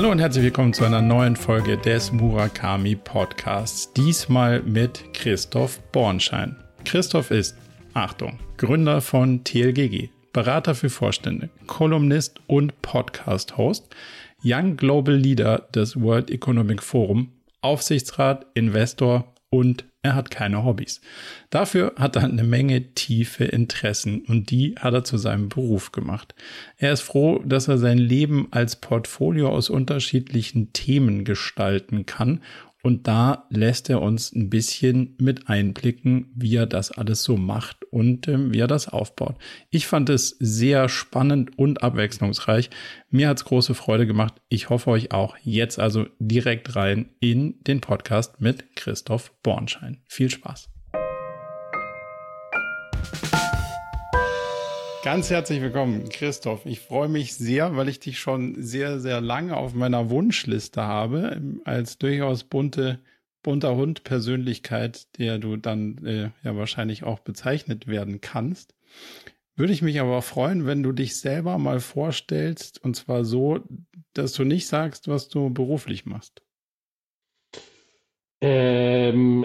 Hallo und herzlich willkommen zu einer neuen Folge des Murakami Podcasts. Diesmal mit Christoph Bornschein. Christoph ist, Achtung, Gründer von TLGG, Berater für Vorstände, Kolumnist und Podcast-Host, Young Global Leader des World Economic Forum, Aufsichtsrat, Investor und er hat keine Hobbys. Dafür hat er eine Menge tiefe Interessen und die hat er zu seinem Beruf gemacht. Er ist froh, dass er sein Leben als Portfolio aus unterschiedlichen Themen gestalten kann und da lässt er uns ein bisschen mit einblicken, wie er das alles so macht und äh, wie er das aufbaut. Ich fand es sehr spannend und abwechslungsreich. Mir hat es große Freude gemacht. Ich hoffe euch auch. Jetzt also direkt rein in den Podcast mit Christoph Bornschein. Viel Spaß. Ganz herzlich willkommen, Christoph. Ich freue mich sehr, weil ich dich schon sehr, sehr lange auf meiner Wunschliste habe, als durchaus bunte, bunter Hund Persönlichkeit, der du dann äh, ja wahrscheinlich auch bezeichnet werden kannst. Würde ich mich aber freuen, wenn du dich selber mal vorstellst, und zwar so, dass du nicht sagst, was du beruflich machst. Ähm,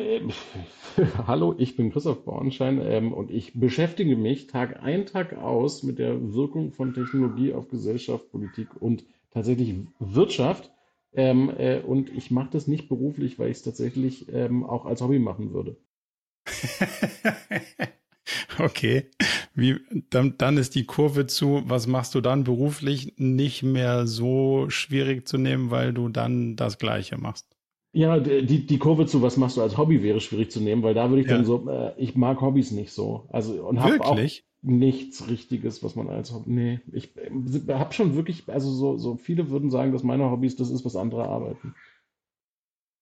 hallo, ich bin Christoph Bornschein ähm, und ich beschäftige mich Tag ein, Tag aus mit der Wirkung von Technologie auf Gesellschaft, Politik und tatsächlich Wirtschaft. Ähm, äh, und ich mache das nicht beruflich, weil ich es tatsächlich ähm, auch als Hobby machen würde. okay, Wie, dann, dann ist die Kurve zu, was machst du dann beruflich, nicht mehr so schwierig zu nehmen, weil du dann das Gleiche machst. Ja, die, die Kurve zu, was machst du als Hobby, wäre schwierig zu nehmen, weil da würde ich ja. dann so, äh, ich mag Hobbys nicht so. Also und habe auch nichts Richtiges, was man als Hobby. Nee, ich äh, habe schon wirklich, also so, so viele würden sagen, dass meine Hobbys das ist, was andere arbeiten.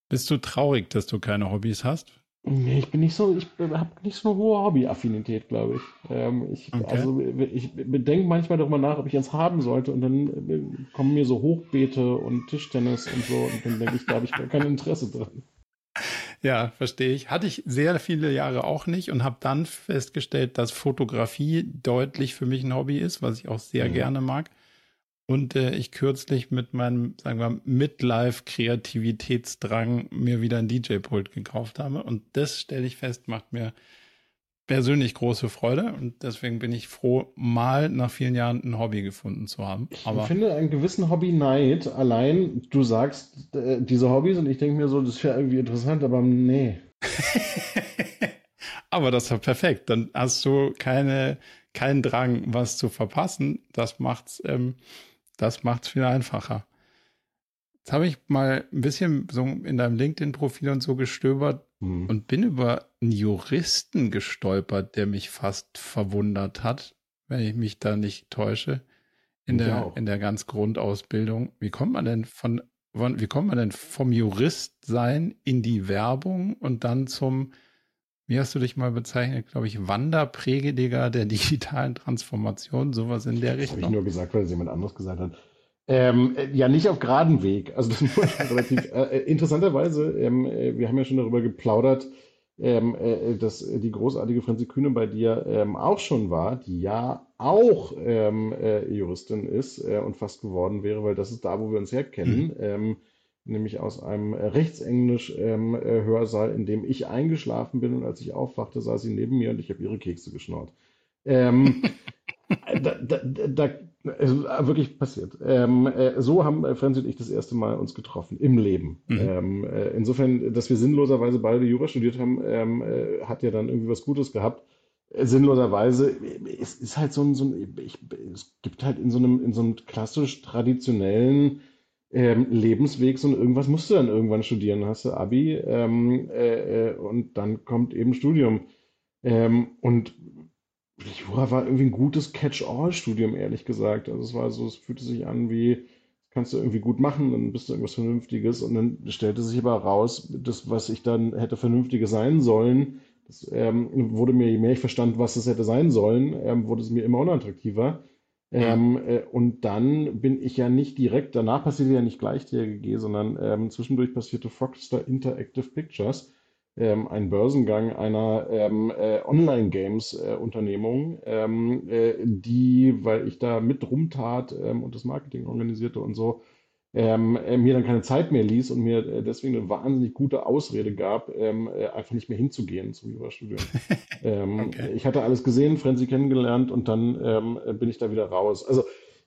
Bist du traurig, dass du keine Hobbys hast? Nee, ich bin nicht so, ich habe nicht so eine hohe Hobby-Affinität, glaube ich. Ähm, ich okay. Also ich bedenke manchmal darüber nach, ob ich eins haben sollte und dann äh, kommen mir so Hochbeete und Tischtennis und so und dann denke ich, da habe ich gar kein Interesse dran. Ja, verstehe ich. Hatte ich sehr viele Jahre auch nicht und habe dann festgestellt, dass Fotografie deutlich für mich ein Hobby ist, was ich auch sehr mhm. gerne mag und äh, ich kürzlich mit meinem, sagen wir, Midlife-Kreativitätsdrang mir wieder ein DJ-Pult gekauft habe. Und das stelle ich fest, macht mir persönlich große Freude. Und deswegen bin ich froh, mal nach vielen Jahren ein Hobby gefunden zu haben. Ich Aber finde einen gewissen Hobby-Neid. Allein du sagst äh, diese Hobbys und ich denke mir so, das wäre irgendwie interessant, aber nee. aber das war perfekt. Dann hast du keine, keinen Drang, was zu verpassen. Das macht's. Ähm, das macht es viel einfacher. Jetzt habe ich mal ein bisschen so in deinem LinkedIn-Profil und so gestöbert mhm. und bin über einen Juristen gestolpert, der mich fast verwundert hat, wenn ich mich da nicht täusche, in, der, in der ganz Grundausbildung. Wie kommt man denn von, von, wie kommt man denn vom Juristsein in die Werbung und dann zum, wie hast du dich mal bezeichnet, glaube ich, Wanderprediger der digitalen Transformation, sowas in der Richtung. Das habe ich nur gesagt, weil es jemand anderes gesagt hat. Ähm, äh, ja, nicht auf geraden Weg. Also das muss relativ äh, äh, interessanterweise, ähm, äh, wir haben ja schon darüber geplaudert, ähm, äh, dass die großartige Franzi Kühne bei dir ähm, auch schon war, die ja auch ähm, äh, Juristin ist und fast geworden wäre, weil das ist da, wo wir uns herkennen. Mhm. Ähm, nämlich aus einem Rechtsenglisch-Hörsaal, in dem ich eingeschlafen bin und als ich aufwachte, saß sie neben mir und ich habe ihre Kekse geschnort. Ähm, da, da, da, also wirklich passiert. Ähm, äh, so haben äh, Franzi und ich das erste Mal uns getroffen im Leben. Mhm. Ähm, äh, insofern, dass wir sinnloserweise beide Jura studiert haben, ähm, äh, hat ja dann irgendwie was Gutes gehabt. Äh, sinnloserweise, es ist halt so ein, so ein ich, es gibt halt in so einem, in so einem klassisch traditionellen ähm, Lebensweg so ein irgendwas musst du dann irgendwann studieren. Hast du Abi ähm, äh, und dann kommt eben Studium. Ähm, und Jura war irgendwie ein gutes Catch-all-Studium, ehrlich gesagt. Also es war so, es fühlte sich an wie, kannst du irgendwie gut machen, dann bist du irgendwas Vernünftiges. Und dann stellte sich aber raus, das, was ich dann hätte Vernünftiges sein sollen, das ähm, wurde mir, je mehr ich verstand, was es hätte sein sollen, ähm, wurde es mir immer unattraktiver. Ähm, äh, und dann bin ich ja nicht direkt, danach passierte ja nicht gleich TRGG, sondern ähm, zwischendurch passierte Foxstar Interactive Pictures ähm, ein Börsengang einer ähm, äh, Online-Games-Unternehmung, äh, ähm, äh, die, weil ich da mit rumtat ähm, und das Marketing organisierte und so, ähm, er mir dann keine Zeit mehr ließ und mir äh, deswegen eine wahnsinnig gute Ausrede gab, ähm, äh, einfach nicht mehr hinzugehen zum Jurastudium. ähm, okay. Ich hatte alles gesehen, Frenzy kennengelernt und dann ähm, bin ich da wieder raus. Also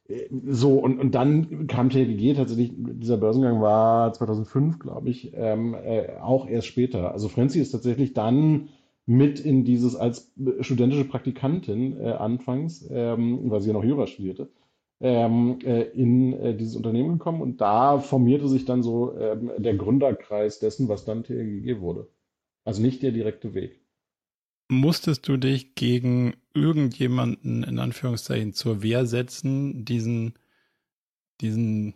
äh, so, und, und dann kam TLG tatsächlich, dieser Börsengang war 2005, glaube ich, ähm, äh, auch erst später. Also Frenzy ist tatsächlich dann mit in dieses als studentische Praktikantin äh, anfangs, ähm, weil sie ja noch Jura studierte, ähm, äh, in äh, dieses Unternehmen gekommen und da formierte sich dann so ähm, der Gründerkreis dessen, was dann TLGG wurde. Also nicht der direkte Weg. Musstest du dich gegen irgendjemanden in Anführungszeichen zur Wehr setzen, diesen, diesen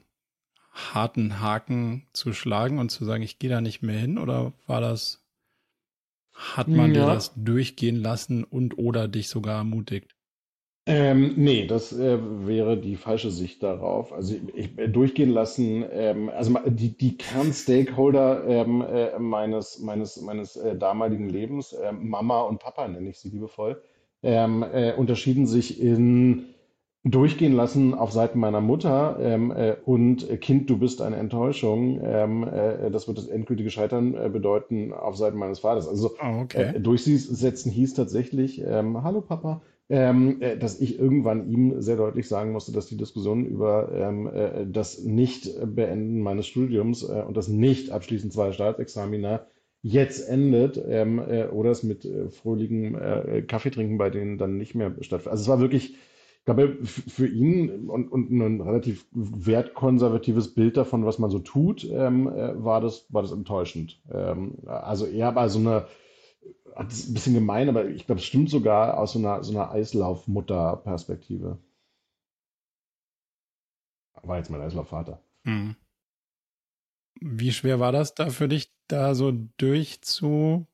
harten Haken zu schlagen und zu sagen, ich gehe da nicht mehr hin? Oder war das, hat man ja. dir das durchgehen lassen und oder dich sogar ermutigt? Ähm, nee, das äh, wäre die falsche Sicht darauf. Also ich, ich durchgehen lassen, ähm, also die, die Kernstakeholder ähm, äh, meines, meines, meines äh, damaligen Lebens, äh, Mama und Papa nenne ich sie liebevoll, ähm, äh, unterschieden sich in durchgehen lassen auf Seiten meiner Mutter ähm, äh, und äh, Kind, du bist eine Enttäuschung. Ähm, äh, das wird das endgültige Scheitern äh, bedeuten auf Seiten meines Vaters. Also oh, okay. äh, durchsetzen hieß tatsächlich, ähm, hallo Papa, ähm, äh, dass ich irgendwann ihm sehr deutlich sagen musste, dass die Diskussion über ähm, äh, das Nicht-Beenden meines Studiums äh, und das Nicht-Abschließen zweier Staatsexamina jetzt endet ähm, äh, oder es mit äh, fröhlichem äh, Kaffeetrinken bei denen dann nicht mehr stattfindet. Also es war wirklich, ich glaube, für ihn und, und ein relativ wertkonservatives Bild davon, was man so tut, ähm, war, das, war das enttäuschend. Ähm, also eher bei so einer das ist ein bisschen gemein, aber ich glaube, es stimmt sogar aus so einer, so einer Eislaufmutter-Perspektive. War jetzt mein Eislaufvater. Mhm. Wie schwer war das da für dich, da so durchzuboxen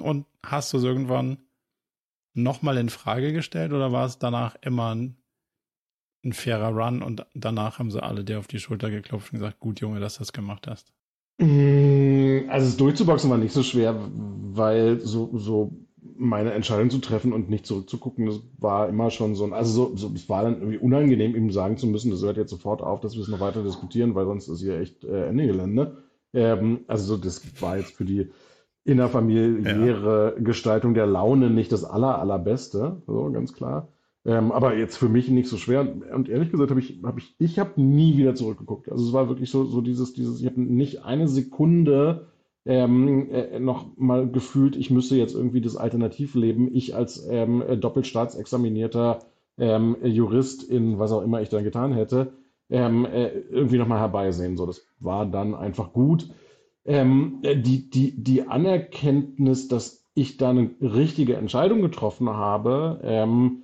und hast du es irgendwann nochmal in Frage gestellt oder war es danach immer ein, ein fairer Run und danach haben sie alle dir auf die Schulter geklopft und gesagt, gut Junge, dass du das gemacht hast? Also es durchzuboxen war nicht so schwer, weil so, so meine Entscheidung zu treffen und nicht zurückzugucken, das war immer schon so ein, also so, so, es war dann irgendwie unangenehm, ihm sagen zu müssen, das hört jetzt sofort auf, dass wir es noch weiter diskutieren, weil sonst ist hier echt äh, Ende Gelände. Ähm, also so, das war jetzt für die innerfamiliäre ja. Gestaltung der Laune nicht das aller, allerbeste, so ganz klar. Ähm, aber jetzt für mich nicht so schwer. Und ehrlich gesagt habe ich, habe ich, ich habe nie wieder zurückgeguckt. Also es war wirklich so, so dieses, dieses, ich habe nicht eine Sekunde ähm, äh, noch mal gefühlt, ich müsste jetzt irgendwie das Alternativleben, ich als ähm, doppelstaatsexaminierter ähm, Jurist in was auch immer ich dann getan hätte, ähm, äh, irgendwie noch mal herbeisehen. So, das war dann einfach gut. Ähm, äh, die, die, die Anerkenntnis, dass ich da eine richtige Entscheidung getroffen habe, ähm, äh,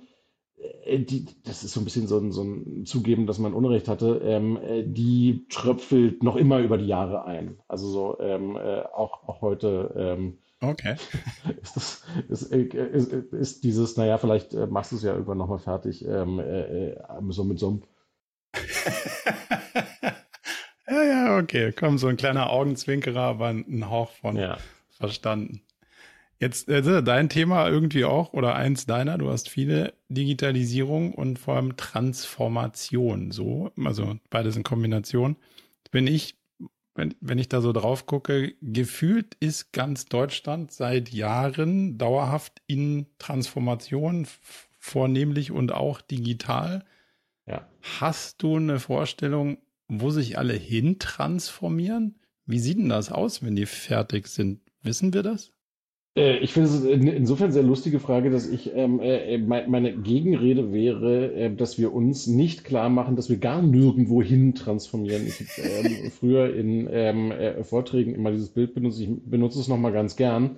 die, das ist so ein bisschen so ein, so ein Zugeben, dass man Unrecht hatte, ähm, äh, die tröpfelt noch immer über die Jahre ein. Also so ähm, äh, auch, auch heute. Ähm, okay. Ist, das, ist, äh, ist, ist, dieses, naja, vielleicht machst du es ja irgendwann nochmal fertig, ähm, äh, so mit so einem. ja, ja, okay. Komm, so ein kleiner Augenzwinkerer, aber ein Hauch von ja. verstanden. Jetzt äh, dein Thema irgendwie auch oder eins deiner, du hast viele Digitalisierung und vor allem Transformation, so, also beides in Kombination. Wenn ich, wenn, wenn ich da so drauf gucke, gefühlt ist ganz Deutschland seit Jahren dauerhaft in Transformation, vornehmlich und auch digital. Ja. Hast du eine Vorstellung, wo sich alle hin transformieren? Wie sieht denn das aus, wenn die fertig sind? Wissen wir das? Äh, ich finde es insofern sehr lustige Frage, dass ich ähm, äh, meine Gegenrede wäre, äh, dass wir uns nicht klar machen, dass wir gar nirgendwo hin transformieren. Ich habe ähm, früher in ähm, äh, Vorträgen immer dieses Bild benutzt. Ich benutze es nochmal ganz gern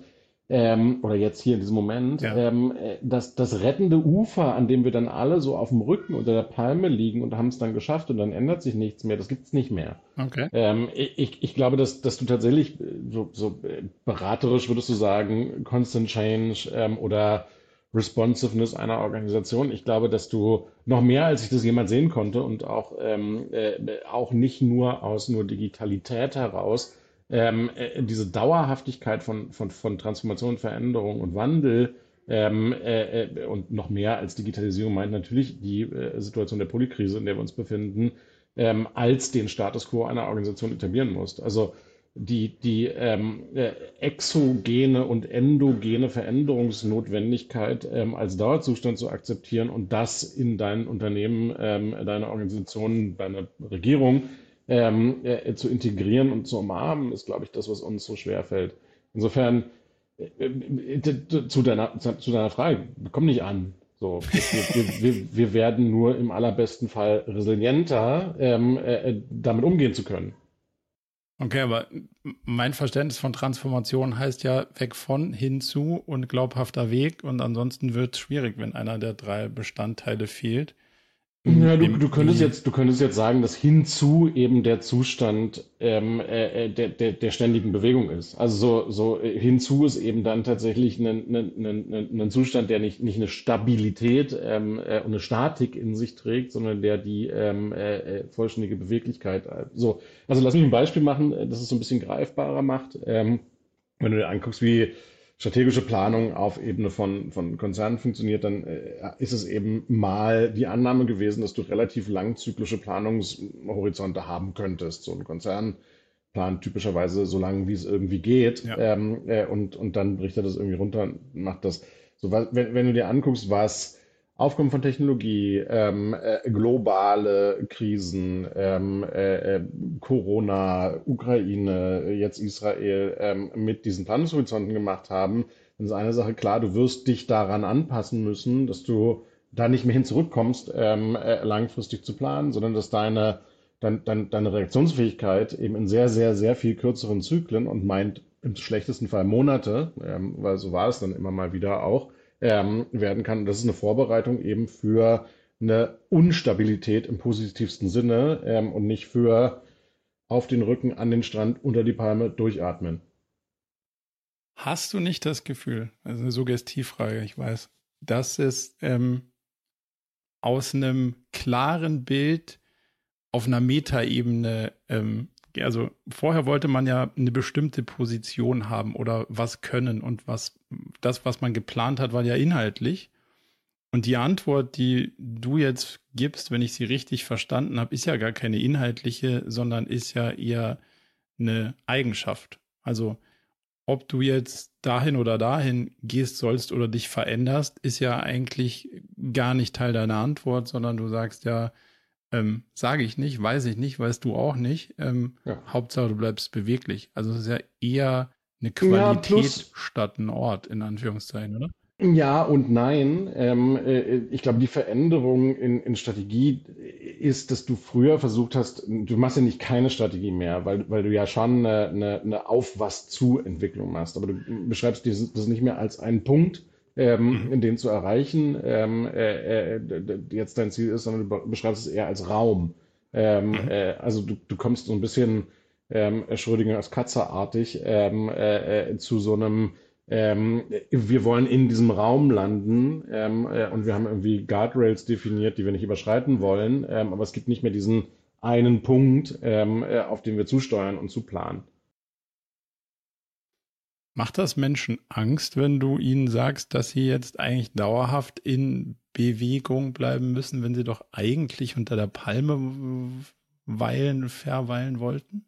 ähm, oder jetzt hier in diesem Moment, ja. ähm, äh, das, das rettende Ufer, an dem wir dann alle so auf dem Rücken unter der Palme liegen und haben es dann geschafft und dann ändert sich nichts mehr, das gibt es nicht mehr. Okay. Ähm, ich, ich glaube, dass, dass du tatsächlich äh, so, so äh, beraterisch würdest du sagen, Constant Change ähm, oder Responsiveness einer Organisation. Ich glaube, dass du noch mehr, als ich das jemals sehen konnte und auch, ähm, äh, auch nicht nur aus nur Digitalität heraus, ähm, äh, diese Dauerhaftigkeit von, von, von Transformation, Veränderung und Wandel ähm, äh, äh, und noch mehr als Digitalisierung meint natürlich die äh, Situation der Polykrise, in der wir uns befinden, ähm, als den Status quo einer Organisation etablieren musst. Also die, die ähm, äh, exogene und endogene Veränderungsnotwendigkeit ähm, als Dauerzustand zu akzeptieren und das in dein Unternehmen, ähm, deine Organisation, deine Regierung ähm, äh, zu integrieren und zu umarmen, ist, glaube ich, das, was uns so schwer fällt. Insofern, äh, äh, zu, deiner, zu deiner Frage, komm nicht an. So, wir, wir, wir, werden nur im allerbesten Fall resilienter, ähm, äh, damit umgehen zu können. Okay, aber mein Verständnis von Transformation heißt ja weg von, hinzu und glaubhafter Weg. Und ansonsten wird es schwierig, wenn einer der drei Bestandteile fehlt. Ja, du, du, könntest jetzt, du könntest jetzt sagen, dass hinzu eben der Zustand ähm, äh, äh, der, der, der ständigen Bewegung ist. Also so, so äh, hinzu ist eben dann tatsächlich ein, ein, ein, ein Zustand, der nicht, nicht eine Stabilität ähm, äh, und eine Statik in sich trägt, sondern der die ähm, äh, äh vollständige Beweglichkeit. So, also lass mich ein Beispiel machen, das es so ein bisschen greifbarer macht. Ähm, wenn du dir anguckst, wie strategische Planung auf Ebene von, von Konzernen funktioniert, dann äh, ist es eben mal die Annahme gewesen, dass du relativ langzyklische Planungshorizonte haben könntest. So ein Konzern plant typischerweise so lange, wie es irgendwie geht, ja. ähm, äh, und, und dann bricht er das irgendwie runter und macht das. So, wenn, wenn du dir anguckst, was Aufkommen von Technologie, ähm, äh, globale Krisen, ähm, äh, äh Corona, Ukraine, jetzt Israel ähm, mit diesen Planungshorizonten gemacht haben, dann ist eine Sache klar, du wirst dich daran anpassen müssen, dass du da nicht mehr hin zurückkommst, ähm, äh, langfristig zu planen, sondern dass deine, dein, dein, deine Reaktionsfähigkeit eben in sehr, sehr, sehr viel kürzeren Zyklen und meint im schlechtesten Fall Monate, ähm, weil so war es dann immer mal wieder auch, ähm, werden kann. Das ist eine Vorbereitung eben für eine Unstabilität im positivsten Sinne ähm, und nicht für auf den Rücken, an den Strand, unter die Palme, durchatmen. Hast du nicht das Gefühl, also eine Suggestivfrage, ich weiß, dass es ähm, aus einem klaren Bild auf einer Metaebene ähm, also vorher wollte man ja eine bestimmte Position haben oder was können und was das, was man geplant hat, war ja inhaltlich. Und die Antwort, die du jetzt gibst, wenn ich sie richtig verstanden habe, ist ja gar keine inhaltliche, sondern ist ja eher eine Eigenschaft. Also ob du jetzt dahin oder dahin gehst sollst oder dich veränderst, ist ja eigentlich gar nicht Teil deiner Antwort, sondern du sagst ja, ähm, Sage ich nicht, weiß ich nicht, weißt du auch nicht. Ähm, ja. Hauptsache, du bleibst beweglich. Also es ist ja eher eine Qualität ja, statt ein Ort, in Anführungszeichen, oder? Ja und nein. Ähm, äh, ich glaube, die Veränderung in, in, Strategie ist, dass du früher versucht hast, du machst ja nicht keine Strategie mehr, weil, weil du ja schon eine, eine, eine Auf was zu Entwicklung machst. Aber du beschreibst das nicht mehr als einen Punkt, ähm, mhm. den zu erreichen, ähm, äh, äh, jetzt dein Ziel ist, sondern du beschreibst es eher als Raum. Ähm, mhm. äh, also du, du kommst so ein bisschen ähm, Schrödingers Katze-artig ähm, äh, äh, zu so einem ähm, wir wollen in diesem Raum landen ähm, äh, und wir haben irgendwie Guardrails definiert, die wir nicht überschreiten wollen, ähm, aber es gibt nicht mehr diesen einen Punkt, ähm, äh, auf den wir zusteuern und zuplanen. Macht das Menschen Angst, wenn du ihnen sagst, dass sie jetzt eigentlich dauerhaft in Bewegung bleiben müssen, wenn sie doch eigentlich unter der Palme weilen, verweilen wollten?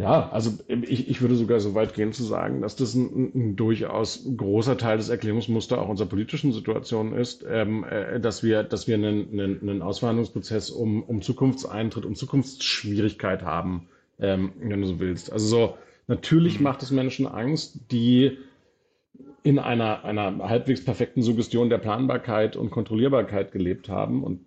Ja, also ich, ich würde sogar so weit gehen zu sagen, dass das ein, ein durchaus großer Teil des Erklärungsmusters auch unserer politischen Situation ist, ähm, äh, dass wir, dass wir einen, einen, einen Ausverhandlungsprozess um, um Zukunftseintritt, um Zukunftsschwierigkeit haben, ähm, wenn du so willst. Also so, Natürlich mhm. macht es Menschen Angst, die in einer, einer halbwegs perfekten Suggestion der Planbarkeit und Kontrollierbarkeit gelebt haben. Und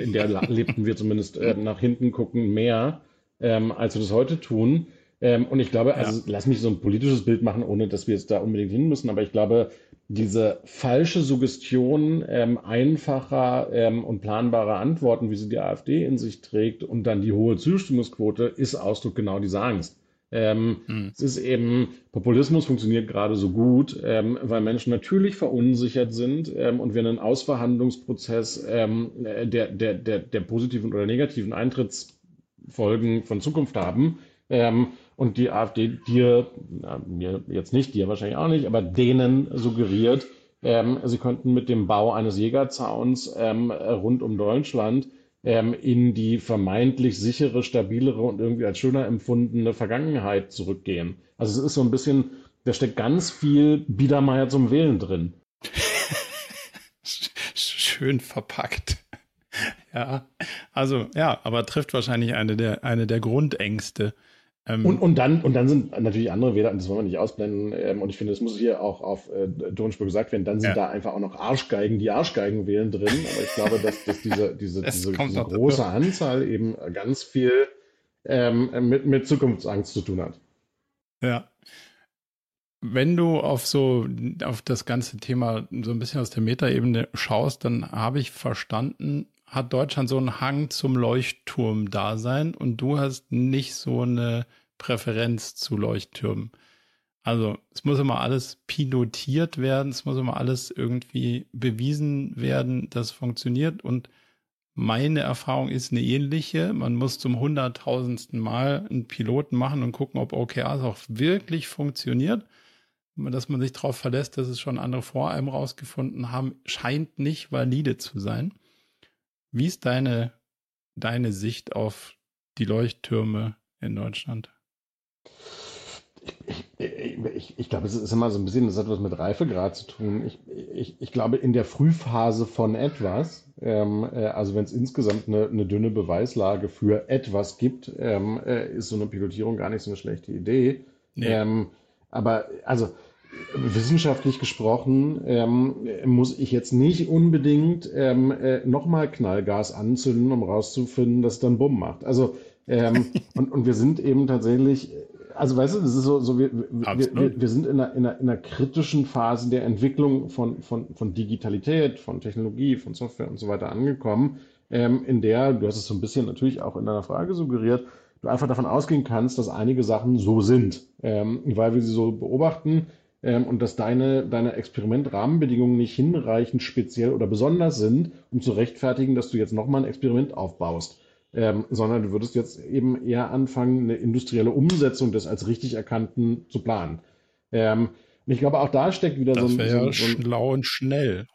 in der lebten wir zumindest äh, nach hinten gucken mehr, ähm, als wir das heute tun. Ähm, und ich glaube, also ja. lass mich so ein politisches Bild machen, ohne dass wir jetzt da unbedingt hin müssen, aber ich glaube, diese falsche Suggestion ähm, einfacher ähm, und planbarer Antworten, wie sie die AfD in sich trägt, und dann die hohe Zustimmungsquote, ist Ausdruck genau dieser Angst. Mhm. Es ist eben, Populismus funktioniert gerade so gut, ähm, weil Menschen natürlich verunsichert sind ähm, und wir einen Ausverhandlungsprozess ähm, der, der, der, der positiven oder negativen Eintrittsfolgen von Zukunft haben. Ähm, und die AfD dir, na, mir jetzt nicht, dir wahrscheinlich auch nicht, aber denen suggeriert, ähm, sie könnten mit dem Bau eines Jägerzauns rund um Deutschland ähm, in die vermeintlich sichere, stabilere und irgendwie als schöner empfundene Vergangenheit zurückgehen. Also es ist so ein bisschen, da steckt ganz viel Biedermeier zum Wählen drin. Schön verpackt. Ja, also ja, aber trifft wahrscheinlich eine der, eine der Grundängste ähm, und, und, dann, und dann sind natürlich andere Wähler, das wollen wir nicht ausblenden, ähm, und ich finde, das muss hier auch auf äh, Tonspur gesagt werden, dann sind ja. da einfach auch noch Arschgeigen, die Arschgeigen wählen drin, aber ich glaube, dass, dass diese, diese, diese, diese große Anzahl eben ganz viel ähm, mit, mit Zukunftsangst zu tun hat. Ja. Wenn du auf so auf das ganze Thema so ein bisschen aus der Metaebene schaust, dann habe ich verstanden, hat Deutschland so einen Hang zum Leuchtturm-Dasein und du hast nicht so eine Präferenz zu Leuchttürmen. Also es muss immer alles pilotiert werden, es muss immer alles irgendwie bewiesen werden, das funktioniert. Und meine Erfahrung ist eine ähnliche. Man muss zum hunderttausendsten Mal einen Piloten machen und gucken, ob OKRs auch wirklich funktioniert. Dass man sich darauf verlässt, dass es schon andere vor einem rausgefunden haben, scheint nicht valide zu sein. Wie ist deine, deine Sicht auf die Leuchttürme in Deutschland? Ich, ich, ich, ich, glaube, es ist immer so ein bisschen, das hat was mit Reifegrad zu tun. Ich, glaube, in der Frühphase von etwas, ähm, äh, also wenn es insgesamt eine, eine, dünne Beweislage für etwas gibt, ähm, äh, ist so eine Pilotierung gar nicht so eine schlechte Idee. Nee. Ähm, aber also wissenschaftlich gesprochen ähm, muss ich jetzt nicht unbedingt ähm, äh, nochmal Knallgas anzünden, um rauszufinden, dass es dann Bumm macht. Also ähm, und, und wir sind eben tatsächlich, also weißt du, das ist so, so wir, wir, wir, wir sind in einer, in, einer, in einer kritischen Phase der Entwicklung von, von, von Digitalität, von Technologie, von Software und so weiter angekommen, ähm, in der, du hast es so ein bisschen natürlich auch in deiner Frage suggeriert, du einfach davon ausgehen kannst, dass einige Sachen so sind, ähm, weil wir sie so beobachten ähm, und dass deine, deine Experimentrahmenbedingungen nicht hinreichend speziell oder besonders sind, um zu rechtfertigen, dass du jetzt nochmal ein Experiment aufbaust. Ähm, sondern du würdest jetzt eben eher anfangen, eine industrielle Umsetzung des als richtig Erkannten zu planen. Ähm, und ich glaube, auch da steckt wieder das so ein. Das wäre ja so schlau und schnell.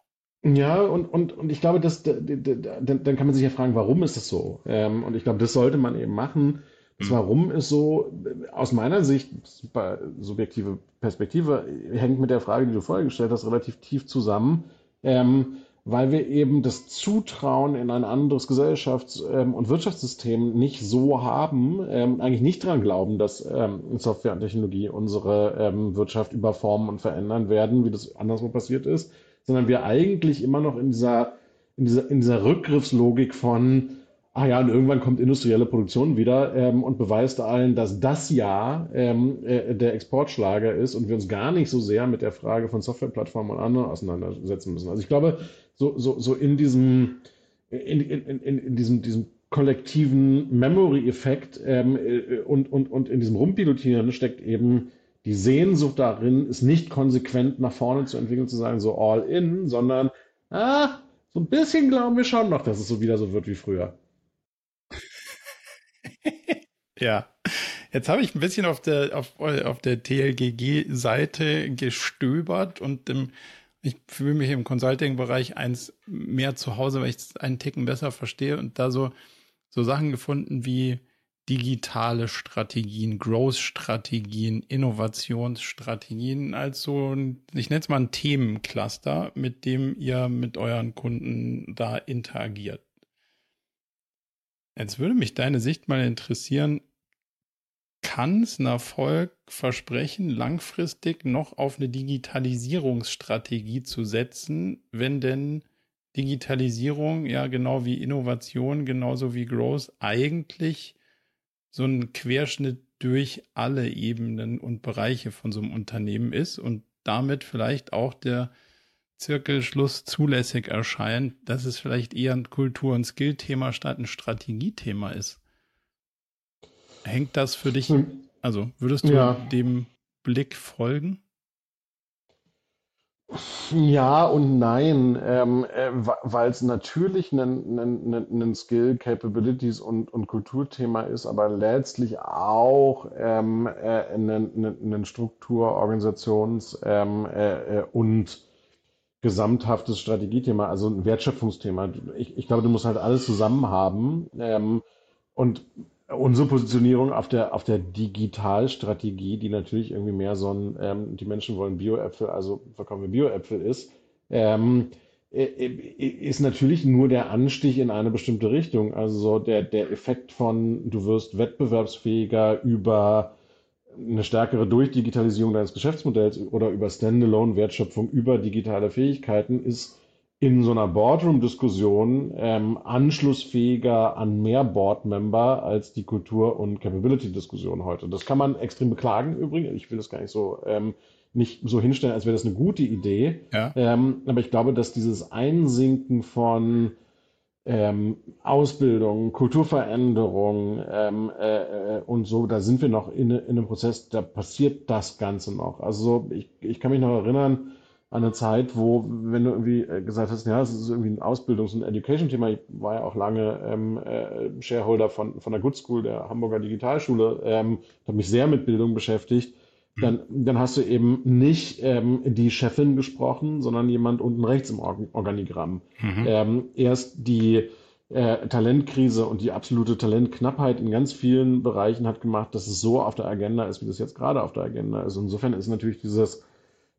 Ja, und, und, und ich glaube, dass, dann, dann kann man sich ja fragen, warum ist das so? Ähm, und ich glaube, das sollte man eben machen. Das hm. Warum ist so, aus meiner Sicht, super subjektive Perspektive, hängt mit der Frage, die du vorher gestellt hast, relativ tief zusammen, ähm, weil wir eben das Zutrauen in ein anderes Gesellschafts- ähm, und Wirtschaftssystem nicht so haben, ähm, eigentlich nicht daran glauben, dass ähm, Software und Technologie unsere Wirtschaft überformen und verändern werden, wie das anderswo passiert ist, sondern wir eigentlich immer noch in dieser, in dieser, in dieser Rückgriffslogik von, ah ja, und irgendwann kommt industrielle Produktion wieder ähm, und beweist allen, dass das ja ähm, äh, der Exportschlager ist und wir uns gar nicht so sehr mit der Frage von Softwareplattformen und anderen auseinandersetzen müssen. Also ich glaube, so, so, so in diesem, in, in, in, in diesem, diesem kollektiven Memory-Effekt ähm, äh, und, und, und in diesem Rumpilotieren steckt eben die Sehnsucht darin, es nicht konsequent nach vorne zu entwickeln, zu sagen, so all in, sondern ah, so ein bisschen glauben wir schon noch, dass es so wieder so wird wie früher. Ja. Jetzt habe ich ein bisschen auf der, auf, auf der TLGG-Seite gestöbert und im, ich fühle mich im Consulting-Bereich eins mehr zu Hause, weil ich es einen Ticken besser verstehe und da so, so Sachen gefunden wie digitale Strategien, Growth-Strategien, Innovationsstrategien als so ein, ich nenne es mal ein Themencluster, mit dem ihr mit euren Kunden da interagiert. Jetzt würde mich deine Sicht mal interessieren. Kann es ein Erfolg versprechen, langfristig noch auf eine Digitalisierungsstrategie zu setzen, wenn denn Digitalisierung, ja genau wie Innovation, genauso wie Growth, eigentlich so ein Querschnitt durch alle Ebenen und Bereiche von so einem Unternehmen ist und damit vielleicht auch der Zirkelschluss zulässig erscheint, dass es vielleicht eher ein Kultur- und Skill-Thema statt ein Strategiethema ist. Hängt das für dich, hm. also würdest du ja. dem Blick folgen? Ja und nein, ähm, äh, weil es natürlich ein Skill, Capabilities und, und Kulturthema ist, aber letztlich auch ähm, äh, ein Struktur, Organisations- ähm, äh, äh, und gesamthaftes Strategiethema, also ein Wertschöpfungsthema. Ich, ich glaube, du musst halt alles zusammen haben. Ähm, und unsere Positionierung auf der, auf der Digitalstrategie, die natürlich irgendwie mehr so ein, ähm, die Menschen wollen Bioäpfel, also verkaufen wir Bioäpfel ist, ähm, ist natürlich nur der Anstich in eine bestimmte Richtung. Also der, der Effekt von, du wirst wettbewerbsfähiger über eine stärkere Durchdigitalisierung deines Geschäftsmodells oder über Standalone-Wertschöpfung über digitale Fähigkeiten ist in so einer Boardroom-Diskussion ähm, anschlussfähiger an mehr Board-Member als die Kultur- und Capability-Diskussion heute. Das kann man extrem beklagen übrigens. Ich will das gar nicht so ähm, nicht so hinstellen, als wäre das eine gute Idee. Ja. Ähm, aber ich glaube, dass dieses Einsinken von ähm, Ausbildung, Kulturveränderung ähm, äh, äh, und so, da sind wir noch in, in einem Prozess, da passiert das Ganze noch. Also ich, ich kann mich noch erinnern an eine Zeit, wo, wenn du irgendwie äh, gesagt hast, ja, es ist irgendwie ein Ausbildungs- und Education-Thema, ich war ja auch lange ähm, äh, Shareholder von, von der Good School, der Hamburger Digitalschule, ähm, habe mich sehr mit Bildung beschäftigt dann, dann hast du eben nicht ähm, die Chefin gesprochen, sondern jemand unten rechts im Organigramm. Mhm. Ähm, erst die äh, Talentkrise und die absolute Talentknappheit in ganz vielen Bereichen hat gemacht, dass es so auf der Agenda ist, wie das jetzt gerade auf der Agenda ist. Insofern ist natürlich dieses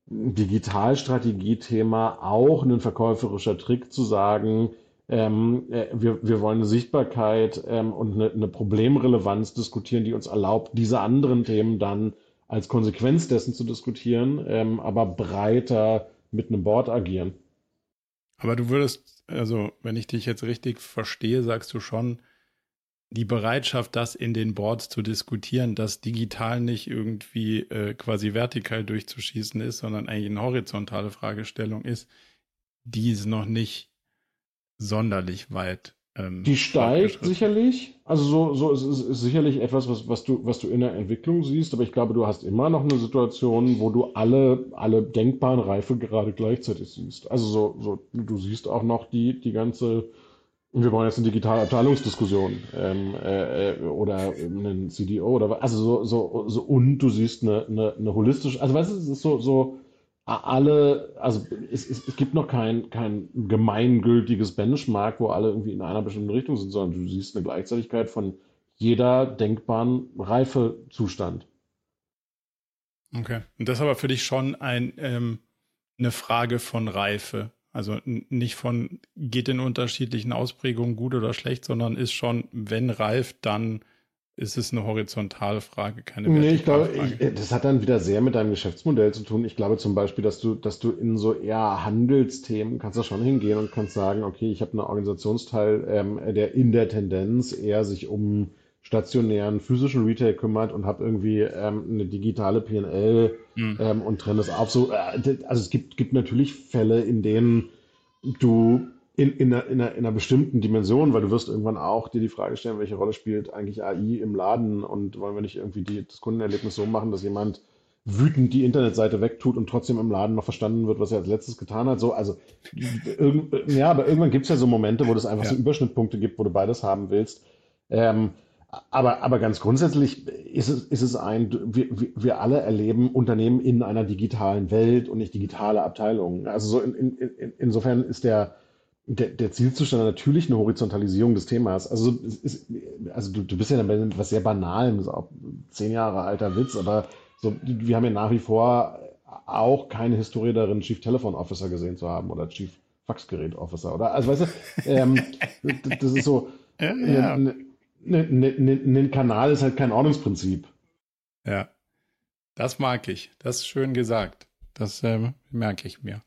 Digitalstrategie-Thema auch ein verkäuferischer Trick zu sagen, ähm, äh, wir, wir wollen eine Sichtbarkeit ähm, und eine, eine Problemrelevanz diskutieren, die uns erlaubt, diese anderen Themen dann als Konsequenz dessen zu diskutieren, ähm, aber breiter mit einem Board agieren. Aber du würdest, also wenn ich dich jetzt richtig verstehe, sagst du schon, die Bereitschaft, das in den Boards zu diskutieren, dass digital nicht irgendwie äh, quasi vertikal durchzuschießen ist, sondern eigentlich eine horizontale Fragestellung ist, die ist noch nicht sonderlich weit ähm, die steigt sicherlich. Also so, so ist, ist, ist sicherlich etwas, was, was, du, was du in der Entwicklung siehst, aber ich glaube, du hast immer noch eine Situation, wo du alle, alle denkbaren Reife gerade gleichzeitig siehst. Also so, so, du siehst auch noch die, die ganze, wir wollen jetzt eine digitale Abteilungsdiskussion ähm, äh, oder einen CDO oder also so, so, so und du siehst eine, eine, eine holistische, also weißt du, es ist so, so alle, also es, es, es gibt noch kein, kein gemeingültiges Benchmark, wo alle irgendwie in einer bestimmten Richtung sind, sondern du siehst eine Gleichzeitigkeit von jeder denkbaren Reifezustand. Okay. Und das ist aber für dich schon ein, ähm, eine Frage von Reife. Also nicht von, geht in unterschiedlichen Ausprägungen gut oder schlecht, sondern ist schon, wenn reif, dann ist es eine horizontale Frage, keine Nee, ich glaube, ich, das hat dann wieder sehr mit deinem Geschäftsmodell zu tun. Ich glaube zum Beispiel, dass du, dass du in so eher Handelsthemen kannst da schon hingehen und kannst sagen, okay, ich habe einen Organisationsteil, ähm, der in der Tendenz eher sich um stationären physischen Retail kümmert und habe irgendwie ähm, eine digitale PNL mhm. ähm, und trenne es auf. So, äh, also es gibt, gibt natürlich Fälle, in denen du in, in, einer, in, einer, in einer bestimmten Dimension, weil du wirst irgendwann auch dir die Frage stellen, welche Rolle spielt eigentlich AI im Laden und wollen wir nicht irgendwie die, das Kundenerlebnis so machen, dass jemand wütend die Internetseite wegtut und trotzdem im Laden noch verstanden wird, was er als letztes getan hat. So, also ja, aber irgendwann gibt es ja so Momente, wo es einfach ja. so Überschnittpunkte gibt, wo du beides haben willst. Ähm, aber, aber ganz grundsätzlich ist es, ist es ein, wir, wir alle erleben Unternehmen in einer digitalen Welt und nicht digitale Abteilungen. Also so in, in, in, insofern ist der, der, der Zielzustand natürlich eine Horizontalisierung des Themas. Also, ist, also du, du bist ja bei etwas sehr Banalem, auch zehn Jahre alter Witz, aber so, wir haben ja nach wie vor auch keine Historie darin, Chief Telephone Officer gesehen zu haben oder Chief Faxgerät Officer, oder? Also weißt du, ähm, das ist so, ja, ja. Ein, ein, ein, ein Kanal ist halt kein Ordnungsprinzip. Ja, das mag ich. Das ist schön gesagt. Das ähm, merke ich mir.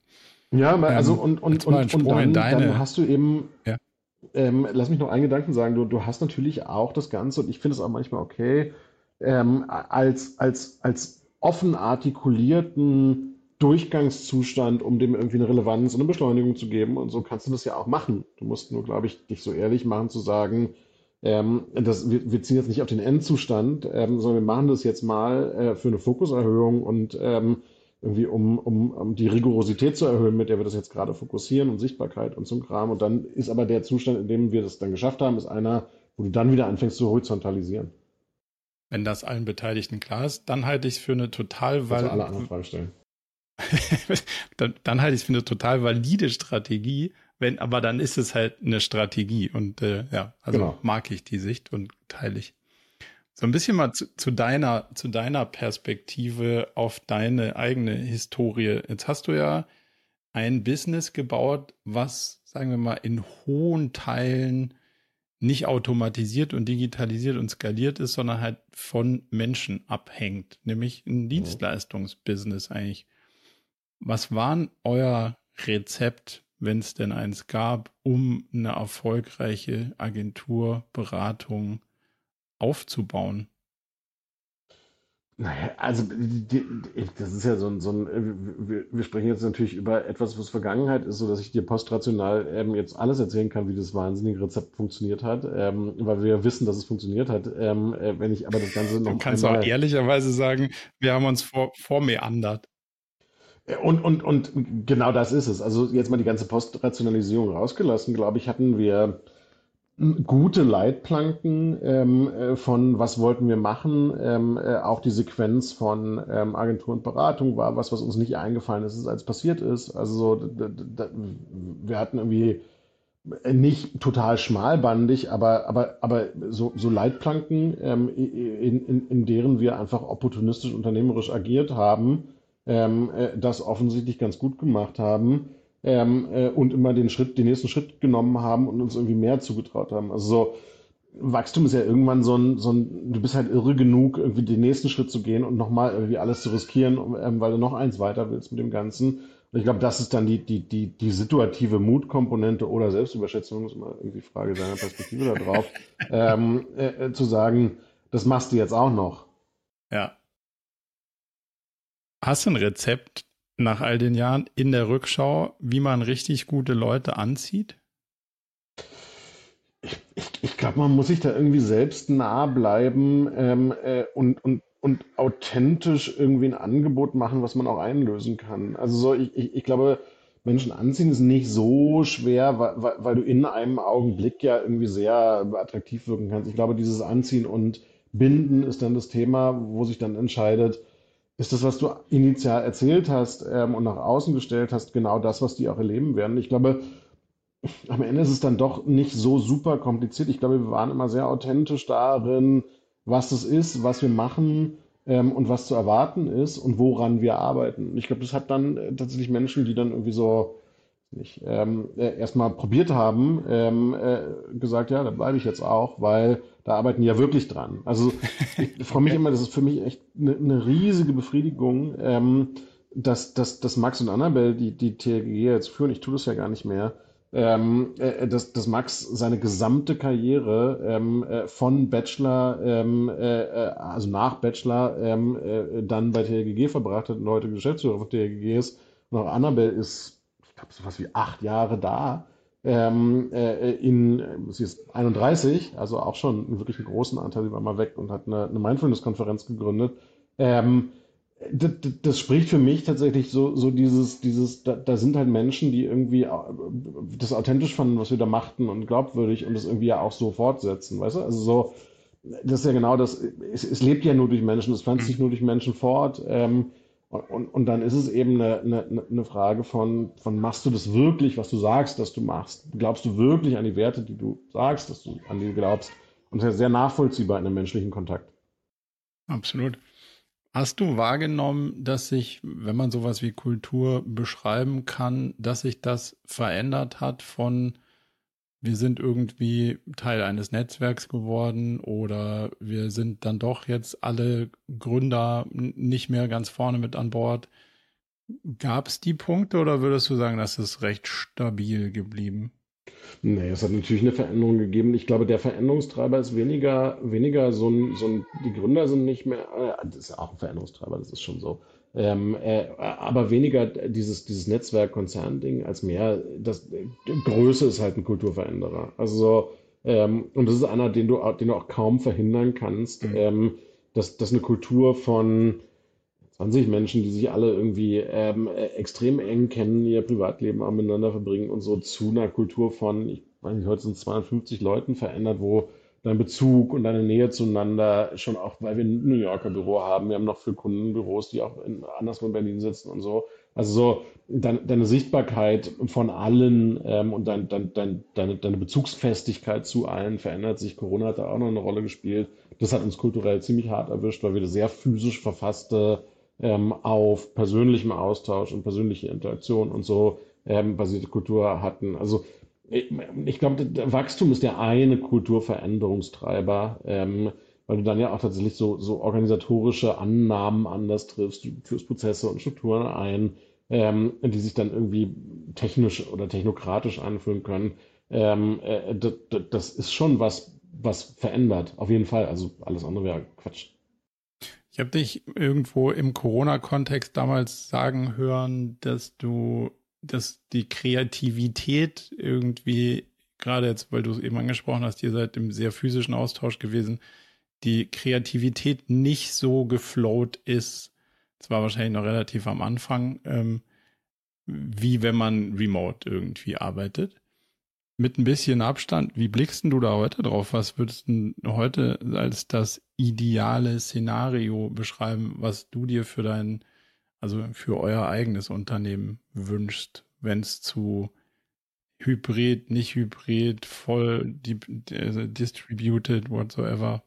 Ja, also ähm, und, und, und, und dann, dann, hast du eben, ja. ähm, lass mich noch einen Gedanken sagen, du, du hast natürlich auch das Ganze, und ich finde es auch manchmal okay, ähm, als, als, als offen artikulierten Durchgangszustand, um dem irgendwie eine Relevanz und eine Beschleunigung zu geben. Und so kannst du das ja auch machen. Du musst nur, glaube ich, dich so ehrlich machen zu sagen, ähm, das, wir, wir ziehen jetzt nicht auf den Endzustand, ähm, sondern wir machen das jetzt mal äh, für eine Fokuserhöhung und ähm, irgendwie um, um, um die Rigorosität zu erhöhen, mit der wir das jetzt gerade fokussieren und Sichtbarkeit und so ein Kram. Und dann ist aber der Zustand, in dem wir das dann geschafft haben, ist einer, wo du dann wieder anfängst zu horizontalisieren. Wenn das allen Beteiligten klar ist, dann halte ich es für eine total weil alle anderen Fragen stellen. dann, dann halte ich es für eine total valide Strategie, wenn, aber dann ist es halt eine Strategie und äh, ja, also genau. mag ich die Sicht und teile ich. So ein bisschen mal zu, zu, deiner, zu deiner Perspektive auf deine eigene Historie. Jetzt hast du ja ein Business gebaut, was, sagen wir mal, in hohen Teilen nicht automatisiert und digitalisiert und skaliert ist, sondern halt von Menschen abhängt, nämlich ein Dienstleistungsbusiness eigentlich. Was war euer Rezept, wenn es denn eins gab, um eine erfolgreiche Agentur, Beratung aufzubauen? Naja, also die, das ist ja so ein, so ein wir, wir, sprechen jetzt natürlich über etwas, was Vergangenheit ist, so dass ich dir postrational ähm, jetzt alles erzählen kann, wie das wahnsinnige Rezept funktioniert hat, ähm, weil wir wissen, dass es funktioniert hat. Ähm, äh, wenn ich aber das Ganze noch Du kannst einmal, auch ehrlicherweise sagen, wir haben uns vor, vormeandert. Und, und, und genau das ist es. Also jetzt mal die ganze Postrationalisierung rausgelassen, glaube ich, hatten wir gute Leitplanken ähm, äh, von was wollten wir machen. Ähm, äh, auch die Sequenz von ähm, Agentur und Beratung war was, was uns nicht eingefallen ist, als passiert ist. Also da, da, wir hatten irgendwie nicht total schmalbandig, aber, aber, aber so, so Leitplanken, ähm, in, in, in deren wir einfach opportunistisch unternehmerisch agiert haben, ähm, äh, das offensichtlich ganz gut gemacht haben ähm, äh, und immer den Schritt, den nächsten Schritt genommen haben und uns irgendwie mehr zugetraut haben. Also so, Wachstum ist ja irgendwann so ein, so ein, du bist halt irre genug, irgendwie den nächsten Schritt zu gehen und nochmal irgendwie alles zu riskieren, ähm, weil du noch eins weiter willst mit dem Ganzen. Und ich glaube, das ist dann die, die, die, die situative Mutkomponente oder Selbstüberschätzung, ist immer irgendwie Frage seiner Perspektive da drauf, ähm, äh, äh, zu sagen, das machst du jetzt auch noch. Ja. Hast du ein Rezept, nach all den Jahren in der Rückschau, wie man richtig gute Leute anzieht? Ich, ich, ich glaube, man muss sich da irgendwie selbst nah bleiben ähm, äh, und, und, und authentisch irgendwie ein Angebot machen, was man auch einlösen kann. Also so, ich, ich, ich glaube, Menschen anziehen ist nicht so schwer, weil, weil, weil du in einem Augenblick ja irgendwie sehr attraktiv wirken kannst. Ich glaube, dieses Anziehen und Binden ist dann das Thema, wo sich dann entscheidet, ist das, was du initial erzählt hast ähm, und nach außen gestellt hast, genau das, was die auch erleben werden. Ich glaube, am Ende ist es dann doch nicht so super kompliziert. Ich glaube, wir waren immer sehr authentisch darin, was es ist, was wir machen ähm, und was zu erwarten ist und woran wir arbeiten. Ich glaube, das hat dann äh, tatsächlich Menschen, die dann irgendwie so nicht, ähm, äh, erstmal probiert haben, ähm, äh, gesagt, ja, da bleibe ich jetzt auch, weil da arbeiten die ja wirklich dran. Also ich freue mich immer, das ist für mich echt eine, eine riesige Befriedigung, ähm, dass, dass, dass Max und Annabelle, die die TLG jetzt führen, ich tue das ja gar nicht mehr, ähm, äh, dass, dass Max seine gesamte Karriere ähm, äh, von Bachelor, ähm, äh, äh also nach Bachelor, ähm, äh, dann bei TLGG verbracht hat und heute Geschäftsführer von TLGG ist. Und auch Annabelle ist glaube, so was wie acht Jahre da. Ähm, äh, in, sie ist 31, also auch schon wirklich einen großen Anteil, sie war mal weg und hat eine, eine Mindfulness-Konferenz gegründet. Ähm, das, das, spricht für mich tatsächlich so, so dieses, dieses, da, da, sind halt Menschen, die irgendwie das authentisch fanden, was wir da machten und glaubwürdig und das irgendwie ja auch so fortsetzen, weißt du? Also so, das ist ja genau das, es, es lebt ja nur durch Menschen, es pflanzt sich nur durch Menschen fort. Ähm, und, und dann ist es eben eine, eine, eine Frage von, von, machst du das wirklich, was du sagst, dass du machst? Glaubst du wirklich an die Werte, die du sagst, dass du an die glaubst? Und das ist ja sehr nachvollziehbar in einem menschlichen Kontakt. Absolut. Hast du wahrgenommen, dass sich, wenn man sowas wie Kultur beschreiben kann, dass sich das verändert hat von wir sind irgendwie Teil eines Netzwerks geworden oder wir sind dann doch jetzt alle Gründer nicht mehr ganz vorne mit an Bord. Gab es die Punkte oder würdest du sagen, das ist recht stabil geblieben? Nee, es hat natürlich eine Veränderung gegeben. Ich glaube, der Veränderungstreiber ist weniger, weniger so ein, so ein, die Gründer sind nicht mehr, äh, das ist ja auch ein Veränderungstreiber, das ist schon so. Ähm, äh, aber weniger dieses, dieses Netzwerk-Konzern-Ding als mehr, das Größe ist halt ein Kulturveränderer. Also, ähm, und das ist einer, den du, den du auch kaum verhindern kannst, mhm. ähm, dass, dass eine Kultur von 20 Menschen, die sich alle irgendwie ähm, extrem eng kennen, ihr Privatleben auch miteinander verbringen und so zu einer Kultur von, ich weiß nicht, heute sind es 250 Leuten verändert, wo dein Bezug und deine Nähe zueinander, schon auch, weil wir ein New Yorker Büro haben. Wir haben noch für Kundenbüros, die auch in, anderswo in Berlin sitzen und so. Also so dein, deine Sichtbarkeit von allen ähm, und dein, dein, dein, deine, deine Bezugsfestigkeit zu allen verändert sich. Corona hat da auch noch eine Rolle gespielt. Das hat uns kulturell ziemlich hart erwischt, weil wir eine sehr physisch verfasste, ähm, auf persönlichem Austausch und persönliche Interaktion und so ähm, basierte Kultur hatten. Also ich, glaube, Wachstum ist der eine Kulturveränderungstreiber, ähm, weil du dann ja auch tatsächlich so, so organisatorische Annahmen anders triffst, du führst Prozesse und Strukturen ein, ähm, die sich dann irgendwie technisch oder technokratisch anfühlen können. Ähm, äh, das ist schon was, was verändert, auf jeden Fall. Also alles andere wäre Quatsch. Ich habe dich irgendwo im Corona-Kontext damals sagen hören, dass du dass die Kreativität irgendwie, gerade jetzt, weil du es eben angesprochen hast, ihr seid im sehr physischen Austausch gewesen, die Kreativität nicht so geflowt ist, zwar wahrscheinlich noch relativ am Anfang, ähm, wie wenn man remote irgendwie arbeitet. Mit ein bisschen Abstand, wie blickst du da heute drauf? Was würdest du heute als das ideale Szenario beschreiben, was du dir für dein also für euer eigenes Unternehmen wünschst, wenn es zu Hybrid, nicht Hybrid, voll also distributed, whatsoever.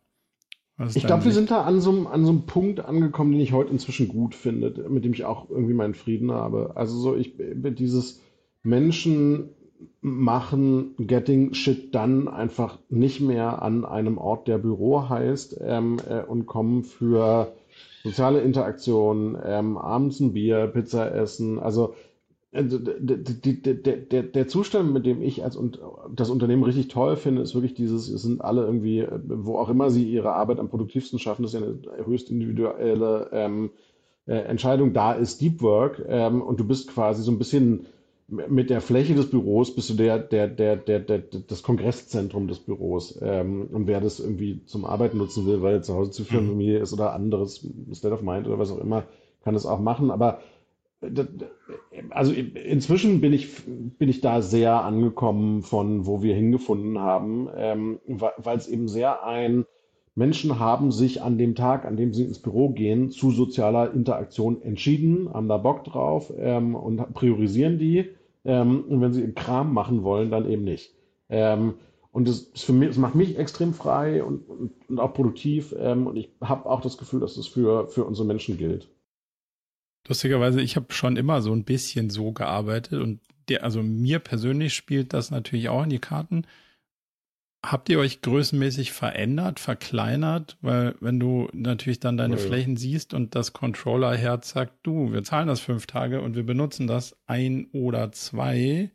Ich glaube, wir sind da an so, an so einem Punkt angekommen, den ich heute inzwischen gut finde, mit dem ich auch irgendwie meinen Frieden habe. Also so, ich dieses Menschen machen Getting Shit Done einfach nicht mehr an einem Ort, der Büro heißt, ähm, äh, und kommen für soziale Interaktion, ähm, abends ein Bier, Pizza essen, also äh, der, Zustand, mit dem ich als und das Unternehmen richtig toll finde, ist wirklich dieses, es sind alle irgendwie, äh, wo auch immer sie ihre Arbeit am produktivsten schaffen, das ist ja eine höchst individuelle ähm, äh, Entscheidung. Da ist Deep Work ähm, und du bist quasi so ein bisschen mit der Fläche des Büros bist du der, der, der, der, der, das Kongresszentrum des Büros. Ähm, und wer das irgendwie zum Arbeiten nutzen will, weil er zu Hause zu viel mhm. Familie ist oder anderes, State of Mind oder was auch immer, kann das auch machen. Aber also inzwischen bin ich, bin ich da sehr angekommen von, wo wir hingefunden haben, ähm, weil es eben sehr ein, Menschen haben sich an dem Tag, an dem sie ins Büro gehen, zu sozialer Interaktion entschieden, haben da Bock drauf ähm, und priorisieren die. Ähm, und wenn sie Kram machen wollen, dann eben nicht. Ähm, und das, mich, das macht mich extrem frei und, und, und auch produktiv. Ähm, und ich habe auch das Gefühl, dass das für, für unsere Menschen gilt. Lustigerweise, ich habe schon immer so ein bisschen so gearbeitet und der, also mir persönlich spielt das natürlich auch in die Karten. Habt ihr euch größenmäßig verändert, verkleinert? Weil wenn du natürlich dann deine ja, Flächen siehst und das Controller-Herz sagt, du, wir zahlen das fünf Tage und wir benutzen das ein oder zwei,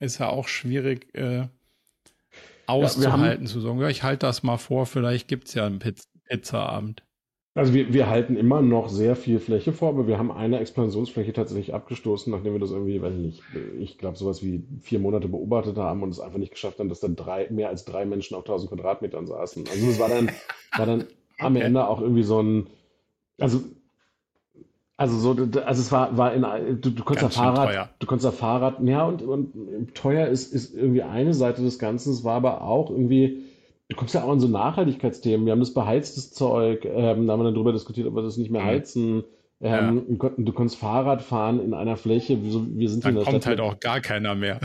ist ja auch schwierig äh, auszuhalten, ja, zu sagen, ja, ich halte das mal vor, vielleicht gibt es ja einen Piz Pizzaabend. Also wir, wir halten immer noch sehr viel Fläche vor, aber wir haben eine Expansionsfläche tatsächlich abgestoßen, nachdem wir das irgendwie, weiß ich nicht, ich glaube sowas wie vier Monate beobachtet haben und es einfach nicht geschafft haben, dass da drei, mehr als drei Menschen auf 1000 Quadratmetern saßen. Also das war dann, war dann am. Ende auch irgendwie so ein, also also so, also es war, war in, du, du konntest Ganz Fahrrad, teuer. du konntest da Fahrrad, ja und, und teuer ist, ist irgendwie eine Seite des Ganzen, es war aber auch irgendwie, Du kommst ja auch an so Nachhaltigkeitsthemen. Wir haben das beheiztes Zeug, ähm, da haben wir dann drüber diskutiert, ob wir das nicht mehr mhm. heizen. Ähm, ja. Du kannst Fahrrad fahren in einer Fläche, wir, sind dann in der kommt Stadt. halt auch gar keiner mehr.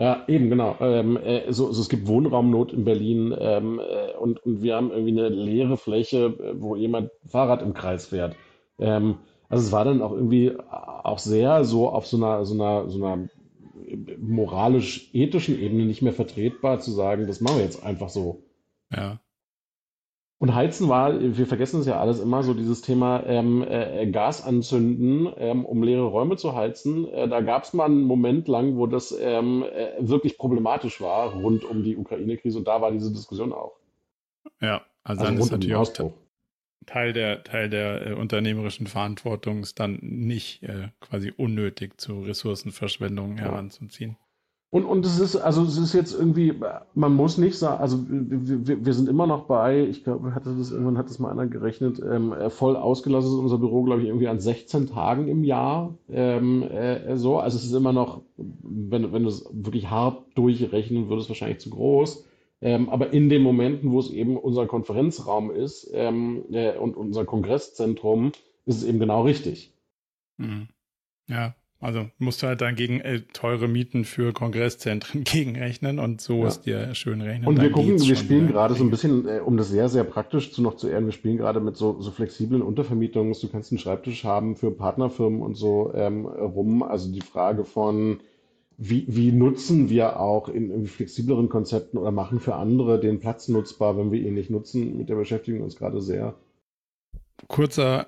Ja, eben, genau. Ähm, äh, so, so, es gibt Wohnraumnot in Berlin ähm, äh, und, und wir haben irgendwie eine leere Fläche, äh, wo jemand Fahrrad im Kreis fährt. Ähm, also es war dann auch irgendwie auch sehr so auf so einer, so einer, so einer moralisch-ethischen Ebene nicht mehr vertretbar zu sagen, das machen wir jetzt einfach so. Ja. Und Heizen war, wir vergessen es ja alles immer, so dieses Thema ähm, äh, Gas anzünden, ähm, um leere Räume zu heizen. Äh, da gab es mal einen Moment lang, wo das ähm, äh, wirklich problematisch war rund um die Ukraine-Krise und da war diese Diskussion auch. Ja, also, also dann ist natürlich auch Teil der, Teil der äh, unternehmerischen Verantwortung ist dann nicht äh, quasi unnötig zu Ressourcenverschwendung ja. heranzuziehen. Und, und es ist, also es ist jetzt irgendwie, man muss nicht sagen, also wir, wir sind immer noch bei, ich glaube, hatte das, irgendwann hat das mal einer gerechnet, ähm, äh, voll ausgelassen ist unser Büro, glaube ich, irgendwie an 16 Tagen im Jahr. Ähm, äh, so, also es ist immer noch, wenn, wenn du es wirklich hart durchrechnen würdest, wahrscheinlich zu groß. Ähm, aber in den Momenten, wo es eben unser Konferenzraum ist ähm, äh, und unser Kongresszentrum, ist es eben genau richtig. Mhm. Ja, also musst du halt dann gegen äh, teure Mieten für Kongresszentren gegenrechnen und so ja. ist dir schön rechnen. Und wir gucken, wir spielen gerade so ein bisschen, äh, um das sehr, sehr praktisch zu noch zu ehren, wir spielen gerade mit so, so flexiblen Untervermietungen. Du kannst einen Schreibtisch haben für Partnerfirmen und so ähm, rum. Also die Frage von, wie, wie nutzen wir auch in, in flexibleren Konzepten oder machen für andere den Platz nutzbar, wenn wir ihn nicht nutzen, mit der beschäftigen wir uns gerade sehr. Kurzer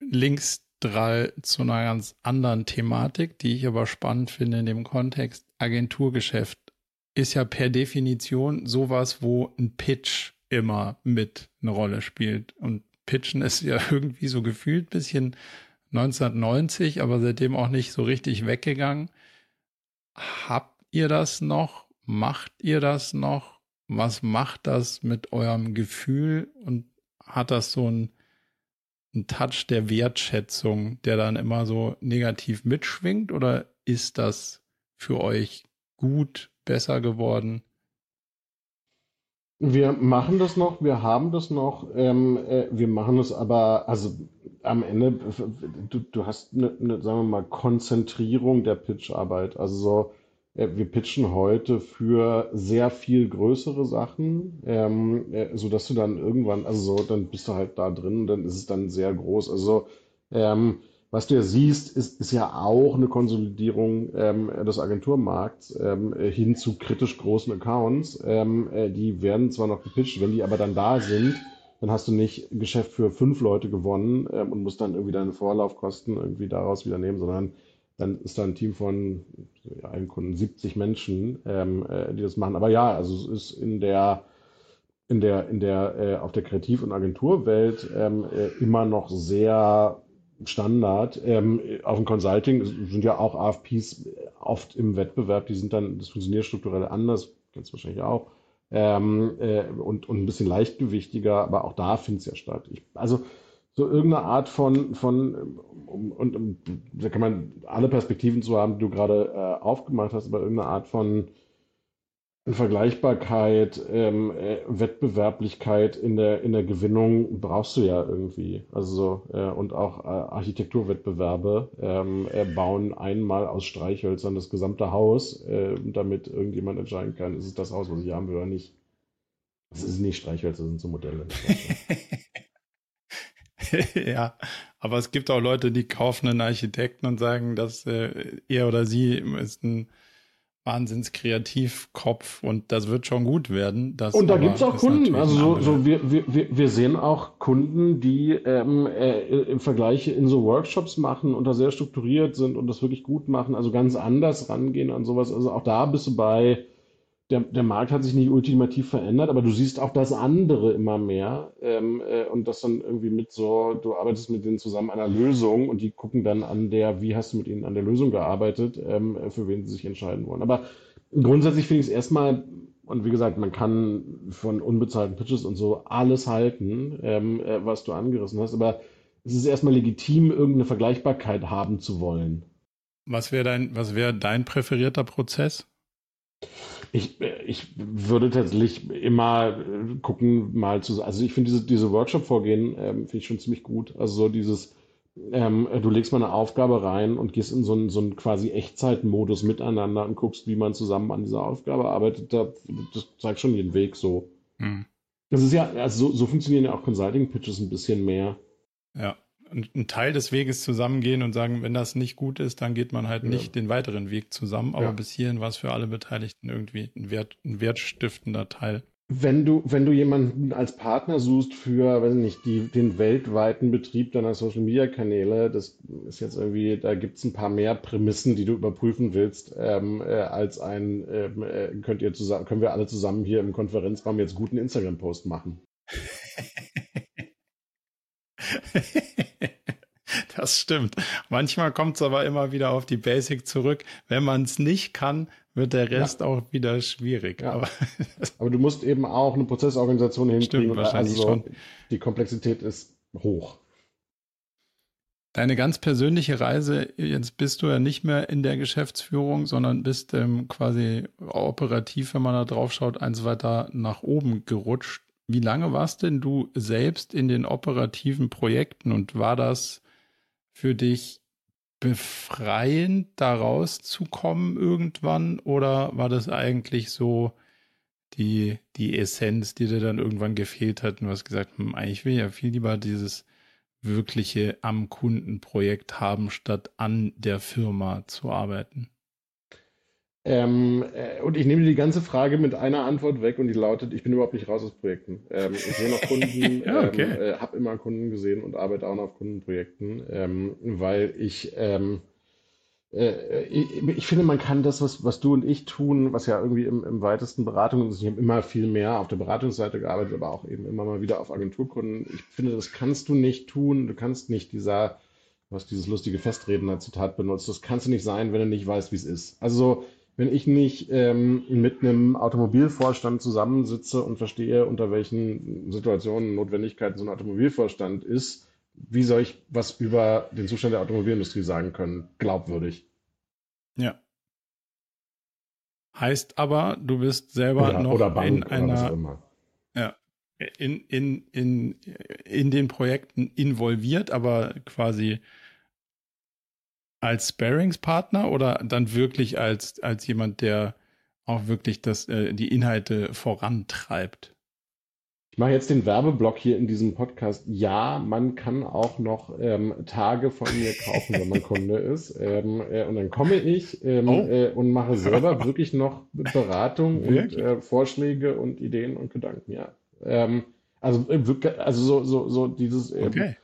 Links Drall zu einer ganz anderen Thematik, die ich aber spannend finde in dem Kontext. Agenturgeschäft ist ja per Definition sowas, wo ein Pitch immer mit eine Rolle spielt. Und Pitchen ist ja irgendwie so gefühlt bisschen 1990, aber seitdem auch nicht so richtig weggegangen. Habt ihr das noch? Macht ihr das noch? Was macht das mit eurem Gefühl? Und hat das so ein ein Touch der Wertschätzung, der dann immer so negativ mitschwingt? Oder ist das für euch gut, besser geworden? Wir machen das noch, wir haben das noch, ähm, äh, wir machen es aber, also am Ende, du, du hast eine, eine, sagen wir mal, Konzentrierung der Pitcharbeit. Also so, äh, wir pitchen heute für sehr viel größere Sachen, ähm, äh, so dass du dann irgendwann, also so, dann bist du halt da drin, dann ist es dann sehr groß. Also ähm, was du ja siehst, ist, ist ja auch eine Konsolidierung ähm, des Agenturmarkts ähm, hin zu kritisch großen Accounts. Ähm, äh, die werden zwar noch gepitcht, wenn die aber dann da sind, dann hast du nicht Geschäft für fünf Leute gewonnen ähm, und musst dann irgendwie deine Vorlaufkosten irgendwie daraus wieder nehmen, sondern dann ist da ein Team von ja, einem Kunden 70 Menschen, ähm, äh, die das machen. Aber ja, also es ist in der in der in der äh, auf der Kreativ- und Agenturwelt ähm, äh, immer noch sehr Standard. Ähm, auf dem Consulting sind ja auch AFPs oft im Wettbewerb. Die sind dann das funktioniert strukturell anders, kennst du wahrscheinlich auch. Ähm, äh, und, und ein bisschen leichtgewichtiger, aber auch da findet es ja statt. Ich, also so irgendeine Art von, von um, und da kann man alle Perspektiven zu haben, die du gerade äh, aufgemacht hast, aber irgendeine Art von Vergleichbarkeit, ähm, äh, Wettbewerblichkeit in der, in der Gewinnung brauchst du ja irgendwie. Also äh, und auch äh, Architekturwettbewerbe ähm, äh, bauen einmal aus Streichhölzern das gesamte Haus, äh, damit irgendjemand entscheiden kann, ist es das Haus, was ich haben will oder nicht. Das ist nicht Streichhölzer, das sind so Modelle. ja, aber es gibt auch Leute, die kaufen einen Architekten und sagen, dass äh, er oder sie ist ein Wahnsinnskreativkopf und das wird schon gut werden. Und da gibt es auch Kunden. Also so, so wir, wir, wir sehen auch Kunden, die ähm, äh, im Vergleich in so Workshops machen und da sehr strukturiert sind und das wirklich gut machen, also ganz anders rangehen an sowas. Also auch da bist du bei der, der Markt hat sich nicht ultimativ verändert, aber du siehst auch das andere immer mehr ähm, äh, und das dann irgendwie mit so, du arbeitest mit denen zusammen an einer Lösung und die gucken dann an der, wie hast du mit ihnen an der Lösung gearbeitet, ähm, für wen sie sich entscheiden wollen. Aber grundsätzlich finde ich es erstmal, und wie gesagt, man kann von unbezahlten Pitches und so alles halten, ähm, äh, was du angerissen hast, aber es ist erstmal legitim, irgendeine Vergleichbarkeit haben zu wollen. Was wäre dein, was wäre dein präferierter Prozess? Ich, ich würde tatsächlich immer äh, gucken, mal zu, also ich finde diese, diese Workshop-Vorgehen ähm, finde ich schon ziemlich gut. Also so dieses, ähm, du legst mal eine Aufgabe rein und gehst in so einen, so einen quasi Echtzeitmodus miteinander und guckst, wie man zusammen an dieser Aufgabe arbeitet. Da, das zeigt schon den Weg so. Hm. Das ist ja, also so, so funktionieren ja auch Consulting-Pitches ein bisschen mehr. Ja einen Teil des Weges zusammengehen und sagen, wenn das nicht gut ist, dann geht man halt ja. nicht den weiteren Weg zusammen. Aber ja. bis hierhin war es für alle Beteiligten irgendwie ein, Wert, ein wertstiftender Teil. Wenn du, wenn du jemanden als Partner suchst für, weiß nicht, die, den weltweiten Betrieb deiner Social Media Kanäle, das ist jetzt irgendwie, da gibt es ein paar mehr Prämissen, die du überprüfen willst, ähm, äh, als ein, ähm, äh, könnt ihr zusammen, können wir alle zusammen hier im Konferenzraum jetzt guten Instagram-Post machen. das stimmt. Manchmal kommt es aber immer wieder auf die Basic zurück. Wenn man es nicht kann, wird der Rest ja. auch wieder schwierig. Ja. Aber, aber, du musst eben auch eine Prozessorganisation hinkriegen. Stimmt, wahrscheinlich also schon. Die Komplexität ist hoch. Deine ganz persönliche Reise, jetzt bist du ja nicht mehr in der Geschäftsführung, sondern bist ähm, quasi operativ, wenn man da drauf schaut, eins weiter nach oben gerutscht. Wie lange warst denn du selbst in den operativen Projekten und war das für dich befreiend, da rauszukommen irgendwann oder war das eigentlich so die, die Essenz, die dir dann irgendwann gefehlt hat und du hast gesagt, hm, eigentlich will ich ja viel lieber dieses wirkliche am Kundenprojekt haben, statt an der Firma zu arbeiten? Ähm, äh, und ich nehme die ganze Frage mit einer Antwort weg und die lautet, ich bin überhaupt nicht raus aus Projekten. Ähm, ich sehe noch Kunden, ja, okay. ähm, äh, habe immer Kunden gesehen und arbeite auch noch auf Kundenprojekten, ähm, weil ich ähm, äh, ich, ich, finde, man kann das, was, was du und ich tun, was ja irgendwie im, im weitesten Beratung ist, ich habe immer viel mehr auf der Beratungsseite gearbeitet, aber auch eben immer mal wieder auf Agenturkunden. Ich finde, das kannst du nicht tun. Du kannst nicht dieser, du hast dieses lustige Festredner-Zitat benutzt, das kannst du nicht sein, wenn du nicht weißt, wie es ist. Also, wenn ich nicht ähm, mit einem Automobilvorstand zusammensitze und verstehe, unter welchen Situationen Notwendigkeiten so ein Automobilvorstand ist, wie soll ich was über den Zustand der Automobilindustrie sagen können? Glaubwürdig. Ja. Heißt aber, du bist selber oder, noch oder Bank, in einer. Ja. In, in, in, in den Projekten involviert, aber quasi als Sparingspartner oder dann wirklich als, als jemand, der auch wirklich das, äh, die Inhalte vorantreibt? Ich mache jetzt den Werbeblock hier in diesem Podcast. Ja, man kann auch noch ähm, Tage von mir kaufen, wenn man Kunde ist. Ähm, äh, und dann komme ich ähm, oh. äh, und mache selber wirklich noch Beratung wirklich? und äh, Vorschläge und Ideen und Gedanken. Ja. Ähm, also, äh, also so, so, so dieses. Ähm, okay.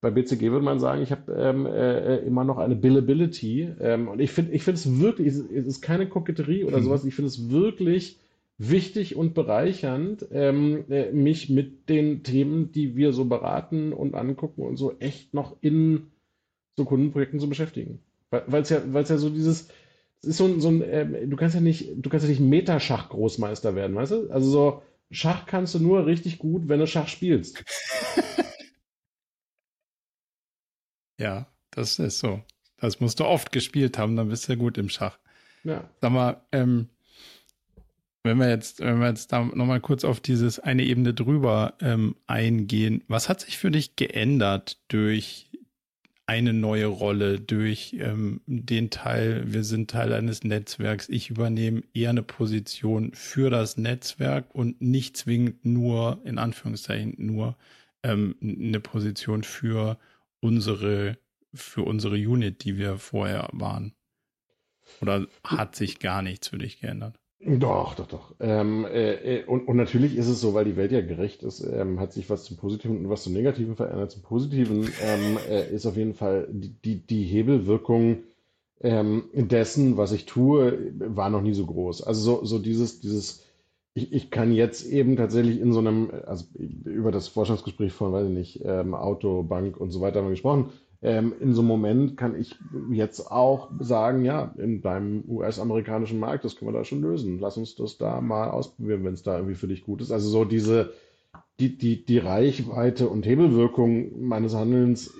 Bei BCG würde man sagen, ich habe ähm, äh, äh, immer noch eine Billability. und ich finde ich finde es wirklich, es ist keine Koketterie oder mhm. sowas, ich finde es wirklich wichtig und bereichernd, ähm, äh, mich mit den Themen, die wir so beraten und angucken und so echt noch in so Kundenprojekten zu beschäftigen. Weil es ja, weil es ja so dieses, es ist so ein, so ein äh, du kannst ja nicht, du kannst ja nicht Metaschach-Großmeister werden, weißt du? Also so, Schach kannst du nur richtig gut, wenn du Schach spielst. ja, das ist so. Das musst du oft gespielt haben, dann bist du ja gut im Schach. Ja. Sag mal, ähm, wenn wir jetzt, wenn wir jetzt da nochmal kurz auf dieses eine Ebene drüber ähm, eingehen, was hat sich für dich geändert durch eine neue Rolle, durch ähm, den Teil, wir sind Teil eines Netzwerks, ich übernehme eher eine Position für das Netzwerk und nicht zwingend nur, in Anführungszeichen, nur ähm, eine Position für unsere, für unsere Unit, die wir vorher waren? Oder hat sich gar nichts für dich geändert? Doch, doch, doch. Ähm, äh, äh, und, und natürlich ist es so, weil die Welt ja gerecht ist, ähm, hat sich was zum Positiven und was zum Negativen verändert. Zum Positiven ähm, äh, ist auf jeden Fall die, die, die Hebelwirkung ähm, dessen, was ich tue, war noch nie so groß. Also so, so dieses, dieses, ich, ich kann jetzt eben tatsächlich in so einem, also über das Forschungsgespräch von, weiß ich nicht, ähm, Auto, Bank und so weiter haben wir gesprochen, ähm, in so einem Moment kann ich jetzt auch sagen, ja, in deinem US-amerikanischen Markt, das können wir da schon lösen. Lass uns das da mal ausprobieren, wenn es da irgendwie für dich gut ist. Also so diese, die, die, die Reichweite und Hebelwirkung meines Handelns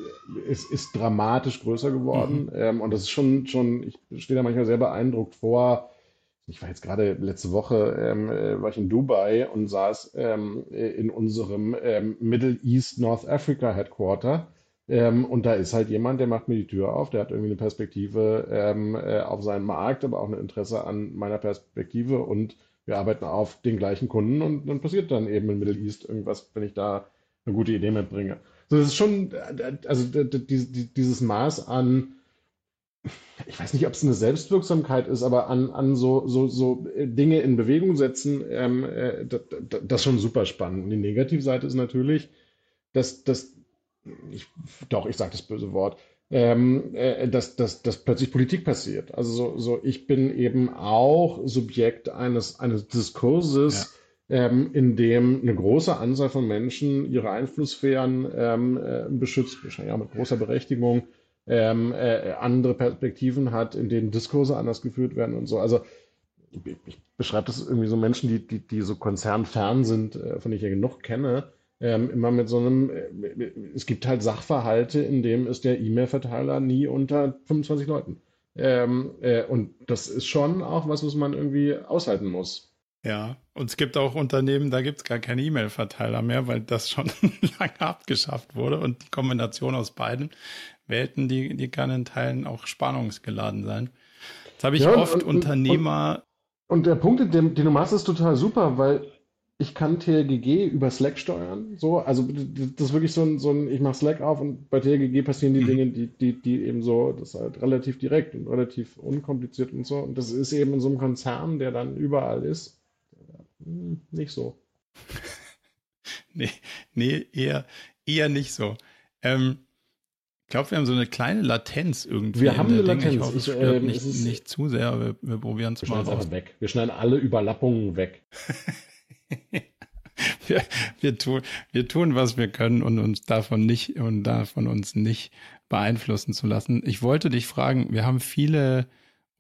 ist, ist dramatisch größer geworden. Mhm. Ähm, und das ist schon, schon, ich stehe da manchmal sehr beeindruckt vor. Ich war jetzt gerade letzte Woche, ähm, äh, war ich in Dubai und saß ähm, in unserem ähm, Middle East North Africa Headquarter ähm, und da ist halt jemand, der macht mir die Tür auf, der hat irgendwie eine Perspektive ähm, äh, auf seinen Markt, aber auch ein Interesse an meiner Perspektive und wir arbeiten auf den gleichen Kunden und dann passiert dann eben in Middle East irgendwas, wenn ich da eine gute Idee mitbringe. So, das ist schon, also dieses Maß an, ich weiß nicht, ob es eine Selbstwirksamkeit ist, aber an, an so, so, so Dinge in Bewegung setzen, ähm, äh, das, das ist schon super spannend. Und die Negativseite ist natürlich, dass, dass ich, doch, ich sage das böse Wort, ähm, äh, dass, dass, dass plötzlich Politik passiert. Also so, so ich bin eben auch Subjekt eines, eines Diskurses, ja. ähm, in dem eine große Anzahl von Menschen ihre Einflusssphären ähm, äh, beschützt, wahrscheinlich auch mit großer Berechtigung, ähm, äh, andere Perspektiven hat, in denen Diskurse anders geführt werden und so. Also ich, beschreibe das irgendwie so Menschen, die, die, die so konzernfern sind, äh, von denen ich ja genug kenne, ähm, immer mit so einem, äh, es gibt halt Sachverhalte, in dem ist der E-Mail-Verteiler nie unter 25 Leuten. Ähm, äh, und das ist schon auch was, was man irgendwie aushalten muss. Ja, und es gibt auch Unternehmen, da gibt es gar keinen E-Mail-Verteiler mehr, weil das schon lange abgeschafft wurde. Und die Kombination aus beiden Welten, die, die kann in Teilen auch spannungsgeladen sein. Jetzt habe ich ja, oft und, Unternehmer. Und, und, der Punkt, den, den du machst, ist total super, weil ich kann TLGG über Slack steuern. So, also das ist wirklich so ein, so ein ich mache Slack auf und bei TLGG passieren die mhm. Dinge, die, die, die eben so, das ist halt relativ direkt und relativ unkompliziert und so. Und das ist eben in so einem Konzern, der dann überall ist, hm, nicht so. nee, nee, eher, eher nicht so. Ähm, ich glaube, wir haben so eine kleine Latenz irgendwie. Wir haben eine Latenz. Ich hoffe, es stört ähm, nicht, nicht zu sehr. Wir, wir probieren es mal aus. weg. Wir schneiden alle Überlappungen weg. wir, wir, tun, wir tun, was wir können und uns davon nicht und davon uns nicht beeinflussen zu lassen. Ich wollte dich fragen, wir haben viele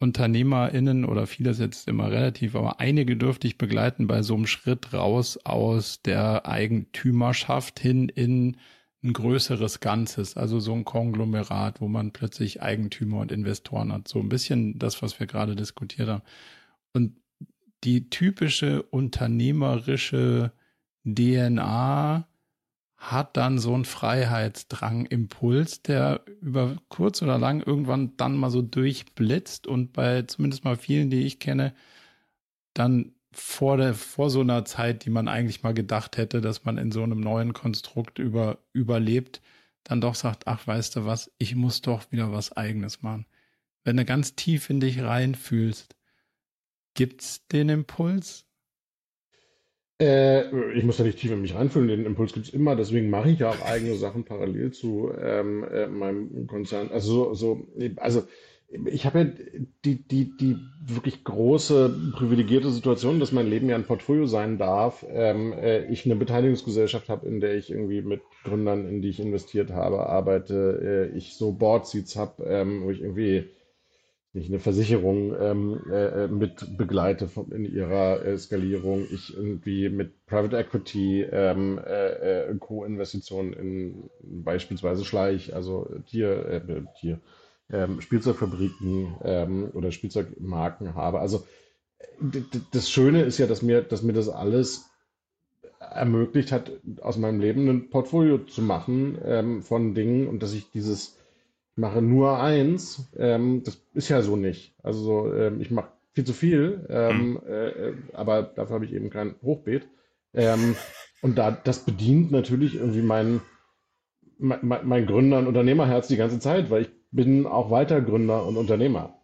UnternehmerInnen oder viele ist jetzt immer relativ, aber einige dürfte ich begleiten bei so einem Schritt raus aus der Eigentümerschaft hin in ein größeres Ganzes, also so ein Konglomerat, wo man plötzlich Eigentümer und Investoren hat. So ein bisschen das, was wir gerade diskutiert haben. Und die typische unternehmerische DNA hat dann so einen Freiheitsdrang, Impuls, der über kurz oder lang irgendwann dann mal so durchblitzt und bei zumindest mal vielen, die ich kenne, dann vor der, vor so einer Zeit, die man eigentlich mal gedacht hätte, dass man in so einem neuen Konstrukt über, überlebt, dann doch sagt, ach, weißt du was, ich muss doch wieder was eigenes machen. Wenn du ganz tief in dich reinfühlst, Gibt's den Impuls? Äh, ich muss da nicht tief in mich reinfühlen, den Impuls gibt es immer, deswegen mache ich ja auch eigene Sachen parallel zu ähm, äh, meinem Konzern. Also, so, also ich habe ja die, die, die wirklich große privilegierte Situation, dass mein Leben ja ein Portfolio sein darf. Ähm, äh, ich eine Beteiligungsgesellschaft habe, in der ich irgendwie mit Gründern, in die ich investiert habe, arbeite. Äh, ich so Board Seats habe, ähm, wo ich irgendwie ich eine Versicherung ähm, äh, mit begleite von, in ihrer äh, Skalierung, ich irgendwie mit Private Equity ähm, äh, äh Co-Investitionen in beispielsweise Schleich, also Tier, äh, Tier ähm, Spielzeugfabriken ähm, oder Spielzeugmarken habe. Also das Schöne ist ja, dass mir, dass mir das alles ermöglicht hat, aus meinem Leben ein Portfolio zu machen ähm, von Dingen und dass ich dieses mache nur eins, ähm, das ist ja so nicht. Also ähm, ich mache viel zu viel, ähm, mhm. äh, aber dafür habe ich eben kein Hochbeet. Ähm, und da, das bedient natürlich irgendwie mein, mein, mein Gründer- und Unternehmerherz die ganze Zeit, weil ich bin auch weiter Gründer und Unternehmer.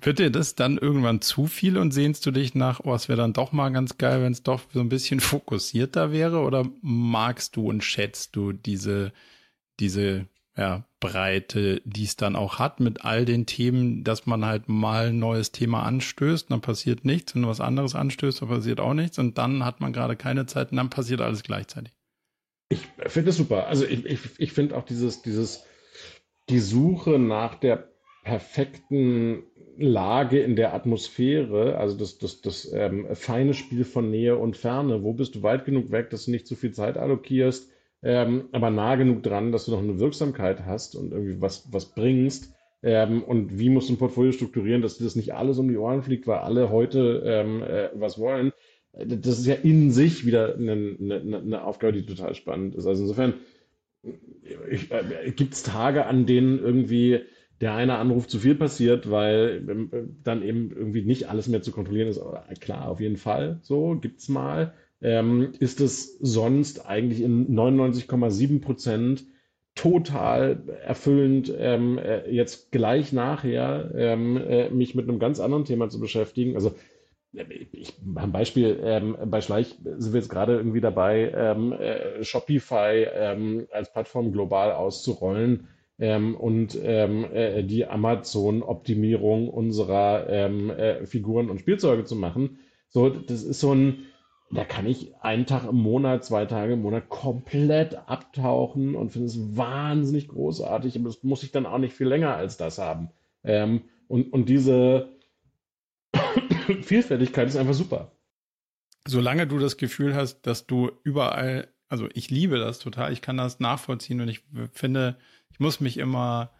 Wird dir das dann irgendwann zu viel und sehnst du dich nach, oh, es wäre dann doch mal ganz geil, wenn es doch so ein bisschen fokussierter wäre? Oder magst du und schätzt du diese, diese ja, Breite, die es dann auch hat mit all den Themen, dass man halt mal ein neues Thema anstößt, dann passiert nichts, wenn du was anderes anstößt, dann passiert auch nichts und dann hat man gerade keine Zeit und dann passiert alles gleichzeitig. Ich finde es super. Also ich, ich, ich finde auch dieses, dieses, die Suche nach der perfekten Lage in der Atmosphäre, also das, das, das ähm, feine Spiel von Nähe und Ferne. Wo bist du weit genug weg, dass du nicht zu viel Zeit allokierst? Ähm, aber nah genug dran, dass du noch eine Wirksamkeit hast und irgendwie was, was bringst. Ähm, und wie musst du ein Portfolio strukturieren, dass dir das nicht alles um die Ohren fliegt, weil alle heute ähm, äh, was wollen. Das ist ja in sich wieder eine, eine, eine Aufgabe, die total spannend ist. Also insofern äh, gibt es Tage, an denen irgendwie der eine Anruf zu viel passiert, weil äh, dann eben irgendwie nicht alles mehr zu kontrollieren ist. Aber klar, auf jeden Fall. So gibt's mal ähm, ist es sonst eigentlich in 99,7 Prozent total erfüllend, ähm, äh, jetzt gleich nachher ähm, äh, mich mit einem ganz anderen Thema zu beschäftigen. Also ich, ein Beispiel, ähm, bei Schleich sind wir jetzt gerade irgendwie dabei, ähm, äh, Shopify ähm, als Plattform global auszurollen ähm, und ähm, äh, die Amazon-Optimierung unserer ähm, äh, Figuren und Spielzeuge zu machen. So, das ist so ein, da kann ich einen Tag im Monat, zwei Tage im Monat komplett abtauchen und finde es wahnsinnig großartig. Aber das muss ich dann auch nicht viel länger als das haben. Ähm, und, und diese Vielfältigkeit ist einfach super. Solange du das Gefühl hast, dass du überall also ich liebe das total, ich kann das nachvollziehen und ich finde, ich muss mich immer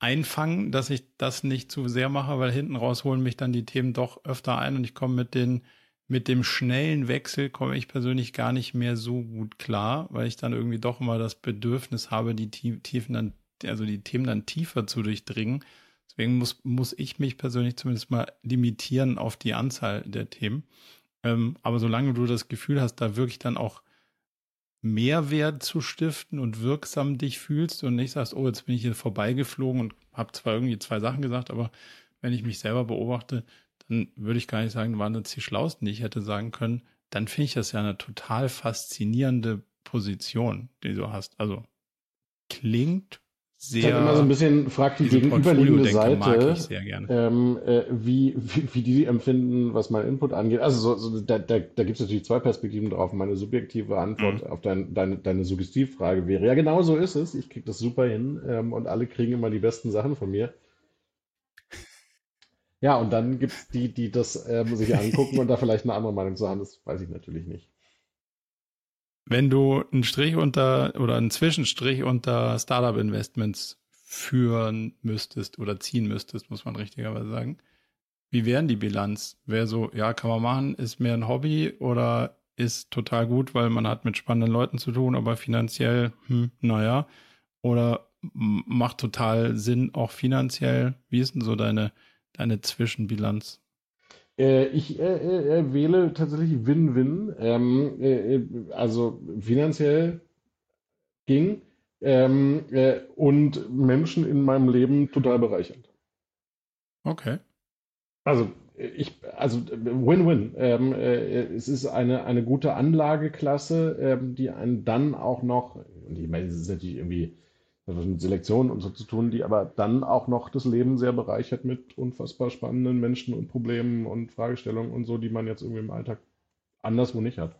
einfangen, dass ich das nicht zu sehr mache, weil hinten raus holen mich dann die Themen doch öfter ein und ich komme mit den mit dem schnellen Wechsel komme ich persönlich gar nicht mehr so gut klar, weil ich dann irgendwie doch immer das Bedürfnis habe, die Tiefen dann, also die Themen dann tiefer zu durchdringen. Deswegen muss, muss ich mich persönlich zumindest mal limitieren auf die Anzahl der Themen. Ähm, aber solange du das Gefühl hast, da wirklich dann auch Mehrwert zu stiften und wirksam dich fühlst und nicht sagst, oh, jetzt bin ich hier vorbeigeflogen und habe zwar irgendwie zwei Sachen gesagt, aber wenn ich mich selber beobachte, dann würde ich gar nicht sagen, waren das die Schlausten, die ich hätte sagen können. Dann finde ich das ja eine total faszinierende Position, die du hast. Also klingt sehr. Ich immer so ein bisschen fragt die gegenüberliegende Seite, ähm, äh, wie, wie, wie, die empfinden, was mein Input angeht. Also so, so, da, da, da gibt es natürlich zwei Perspektiven drauf. Meine subjektive Antwort mhm. auf dein, deine, deine Suggestivfrage wäre, ja genau so ist es. Ich kriege das super hin ähm, und alle kriegen immer die besten Sachen von mir. Ja, und dann gibt es die, die das ähm, sich angucken und da vielleicht eine andere Meinung zu haben, das weiß ich natürlich nicht. Wenn du einen Strich unter oder einen Zwischenstrich unter Startup Investments führen müsstest oder ziehen müsstest, muss man richtigerweise sagen, wie wären die Bilanz? Wäre so, ja, kann man machen, ist mehr ein Hobby oder ist total gut, weil man hat mit spannenden Leuten zu tun, aber finanziell, hm, naja, oder macht total Sinn auch finanziell. Wie ist denn so deine deine Zwischenbilanz? Äh, ich äh, äh, äh, wähle tatsächlich Win-Win. Ähm, äh, äh, also finanziell ging ähm, und Menschen in meinem Leben total bereichernd. Okay. Also ich, also Win-Win. Ähm, es ist eine, eine gute Anlageklasse, ähm, die einen dann auch noch, und ich meine, es ist natürlich irgendwie was mit Selektion und so zu tun, die aber dann auch noch das Leben sehr bereichert mit unfassbar spannenden Menschen und Problemen und Fragestellungen und so, die man jetzt irgendwie im Alltag anderswo nicht hat.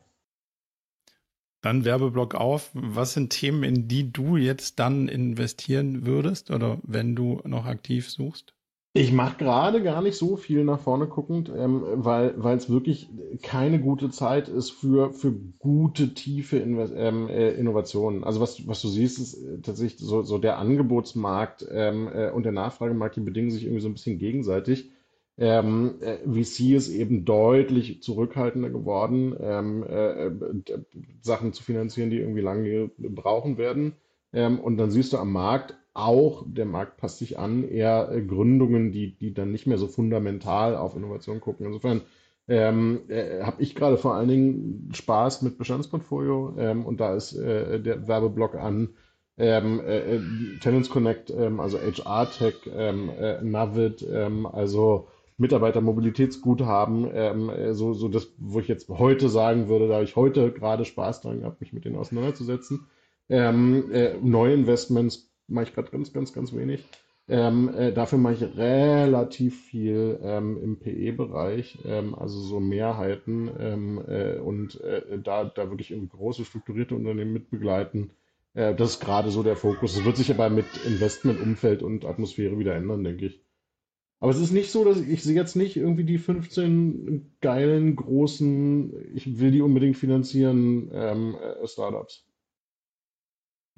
Dann Werbeblock auf. Was sind Themen, in die du jetzt dann investieren würdest oder wenn du noch aktiv suchst? Ich mache gerade gar nicht so viel nach vorne guckend, ähm, weil es wirklich keine gute Zeit ist für, für gute, tiefe Inve ähm, äh, Innovationen. Also was, was du siehst, ist äh, tatsächlich so, so der Angebotsmarkt ähm, äh, und der Nachfragemarkt, die bedingen sich irgendwie so ein bisschen gegenseitig. Ähm, äh, VC ist eben deutlich zurückhaltender geworden, ähm, äh, äh Sachen zu finanzieren, die irgendwie lange brauchen werden. Ähm, und dann siehst du am Markt auch, der Markt passt sich an, eher äh, Gründungen, die, die dann nicht mehr so fundamental auf Innovation gucken. Insofern ähm, äh, habe ich gerade vor allen Dingen Spaß mit Bestandsportfolio ähm, und da ist äh, der Werbeblock an ähm, äh, Tenants Connect, ähm, also HR Tech, ähm, äh, Navid, ähm, also Mitarbeitermobilitätsguthaben, ähm, äh, so, so das, wo ich jetzt heute sagen würde, da habe ich heute gerade Spaß dran gehabt, mich mit denen auseinanderzusetzen. Ähm, äh, Neuinvestments mache ich gerade ganz, ganz, ganz wenig. Ähm, äh, dafür mache ich relativ viel ähm, im PE-Bereich, ähm, also so Mehrheiten ähm, äh, und äh, da, da wirklich irgendwie große strukturierte Unternehmen mit begleiten. Äh, das ist gerade so der Fokus. Es wird sich aber mit Investmentumfeld und Atmosphäre wieder ändern, denke ich. Aber es ist nicht so, dass ich, ich sehe jetzt nicht irgendwie die 15 geilen, großen, ich will die unbedingt finanzieren, ähm, äh, Startups.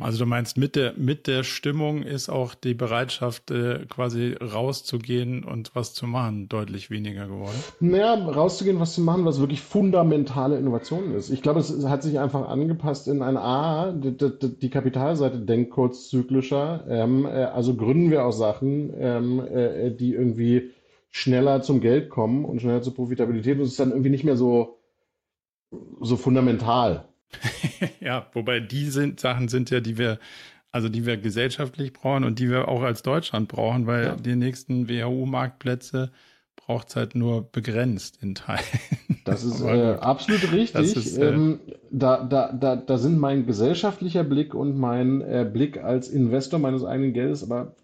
Also du meinst, mit der, mit der Stimmung ist auch die Bereitschaft, äh, quasi rauszugehen und was zu machen, deutlich weniger geworden? Naja, rauszugehen, was zu machen, was wirklich fundamentale Innovation ist. Ich glaube, es hat sich einfach angepasst in ein A, die, die, die Kapitalseite denkt kurzzyklischer. Ähm, äh, also gründen wir auch Sachen, ähm, äh, die irgendwie schneller zum Geld kommen und schneller zur Profitabilität. Und es ist dann irgendwie nicht mehr so, so fundamental. ja, wobei die sind, Sachen sind ja, die wir, also die wir gesellschaftlich brauchen und die wir auch als Deutschland brauchen, weil ja. die nächsten WHO-Marktplätze braucht es halt nur begrenzt in Teilen. Das ist äh, absolut richtig. Ist, äh, ähm, da, da, da, da sind mein gesellschaftlicher Blick und mein äh, Blick als Investor meines eigenen Geldes, aber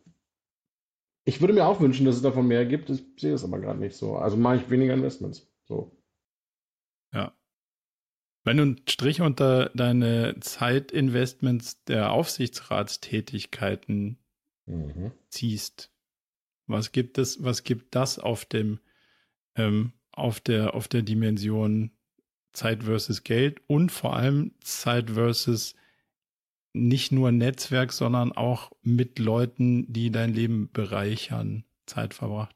ich würde mir auch wünschen, dass es davon mehr gibt. Ich sehe es aber gerade nicht so. Also mache ich weniger Investments. So. Wenn du einen Strich unter deine Zeitinvestments der Aufsichtsratstätigkeiten mhm. ziehst, was gibt es, was gibt das auf dem, ähm, auf der, auf der Dimension Zeit versus Geld und vor allem Zeit versus nicht nur Netzwerk, sondern auch mit Leuten, die dein Leben bereichern, Zeit verbracht?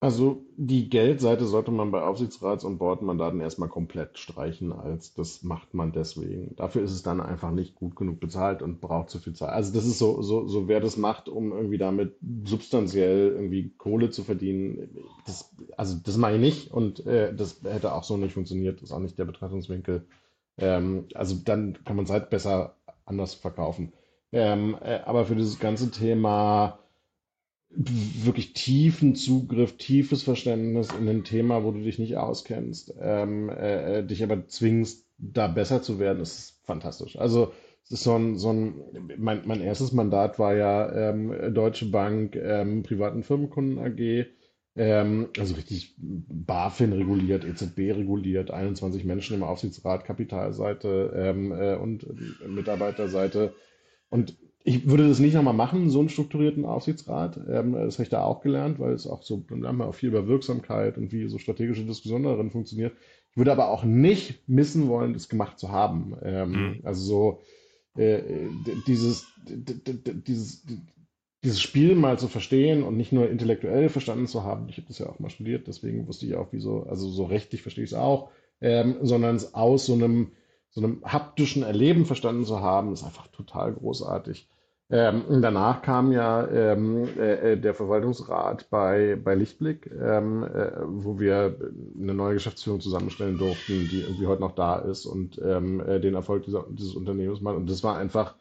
Also die Geldseite sollte man bei Aufsichtsrats- und Boardmandaten erstmal komplett streichen, als das macht man deswegen. Dafür ist es dann einfach nicht gut genug bezahlt und braucht zu viel Zeit. Also das ist so, so, so wer das macht, um irgendwie damit substanziell irgendwie Kohle zu verdienen, das, also das mache ich nicht und äh, das hätte auch so nicht funktioniert, das ist auch nicht der Betrachtungswinkel. Ähm, also dann kann man Zeit besser anders verkaufen. Ähm, äh, aber für dieses ganze Thema wirklich tiefen Zugriff, tiefes Verständnis in ein Thema, wo du dich nicht auskennst, ähm, äh, äh, dich aber zwingst, da besser zu werden, ist fantastisch. Also so ein, so ein mein, mein erstes Mandat war ja ähm, Deutsche Bank, ähm, privaten Firmenkunden AG, ähm, also richtig BaFin reguliert, EZB reguliert, 21 Menschen im Aufsichtsrat, Kapitalseite ähm, äh, und Mitarbeiterseite. Und ich würde das nicht nochmal machen, so einen strukturierten Aufsichtsrat. Ähm, das habe ich da auch gelernt, weil es auch so, dann haben wir auch viel über Wirksamkeit und wie so strategische Diskussionen darin funktioniert. Ich würde aber auch nicht missen wollen, das gemacht zu haben. Ähm, mhm. Also so äh, dieses, dieses, dieses Spiel mal zu verstehen und nicht nur intellektuell verstanden zu haben. Ich habe das ja auch mal studiert, deswegen wusste ich auch, wieso, also so rechtlich verstehe ich es auch, ähm, sondern es aus so einem, so einem haptischen Erleben verstanden zu haben, ist einfach total großartig. Ähm, danach kam ja ähm, äh, äh, der Verwaltungsrat bei, bei Lichtblick, ähm, äh, wo wir eine neue Geschäftsführung zusammenstellen durften, die irgendwie heute noch da ist und ähm, äh, den Erfolg dieser, dieses Unternehmens macht. Und das war einfach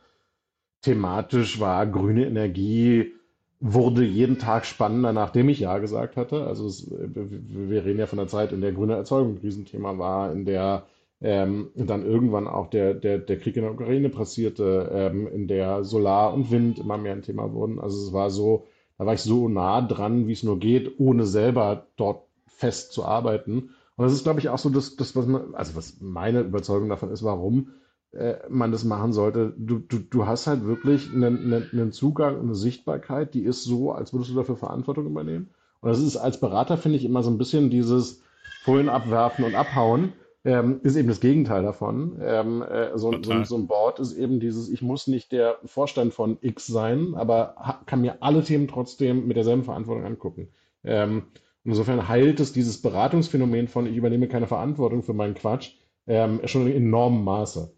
thematisch, war grüne Energie, wurde jeden Tag spannender, nachdem ich Ja gesagt hatte. Also es, wir reden ja von der Zeit, in der grüne Erzeugung ein Riesenthema war, in der ähm, dann irgendwann auch der, der, der Krieg in der Ukraine passierte, ähm, in der Solar und Wind immer mehr ein Thema wurden. Also es war so, da war ich so nah dran, wie es nur geht, ohne selber dort fest zu arbeiten. Und das ist, glaube ich, auch so das, das was man, also was meine Überzeugung davon ist, warum äh, man das machen sollte. Du, du, du hast halt wirklich einen, einen, einen Zugang, eine Sichtbarkeit, die ist so, als würdest du dafür Verantwortung übernehmen. Und das ist als Berater, finde ich, immer so ein bisschen dieses Folien abwerfen und abhauen ähm, ist eben das Gegenteil davon. Ähm, äh, so, so, so, ein Board ist eben dieses, ich muss nicht der Vorstand von X sein, aber kann mir alle Themen trotzdem mit derselben Verantwortung angucken. Ähm, insofern heilt es dieses Beratungsphänomen von, ich übernehme keine Verantwortung für meinen Quatsch, ähm, schon in enormem Maße.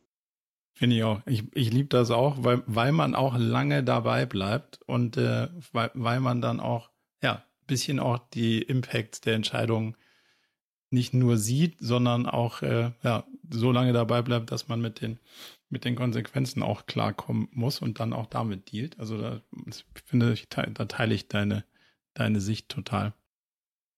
Finde ich auch. Ich, ich liebe das auch, weil, weil man auch lange dabei bleibt und äh, weil, weil man dann auch, ja, ein bisschen auch die Impacts der Entscheidungen nicht nur sieht, sondern auch äh, ja, so lange dabei bleibt, dass man mit den, mit den Konsequenzen auch klarkommen muss und dann auch damit dealt. Also da finde ich, da teile ich deine, deine Sicht total.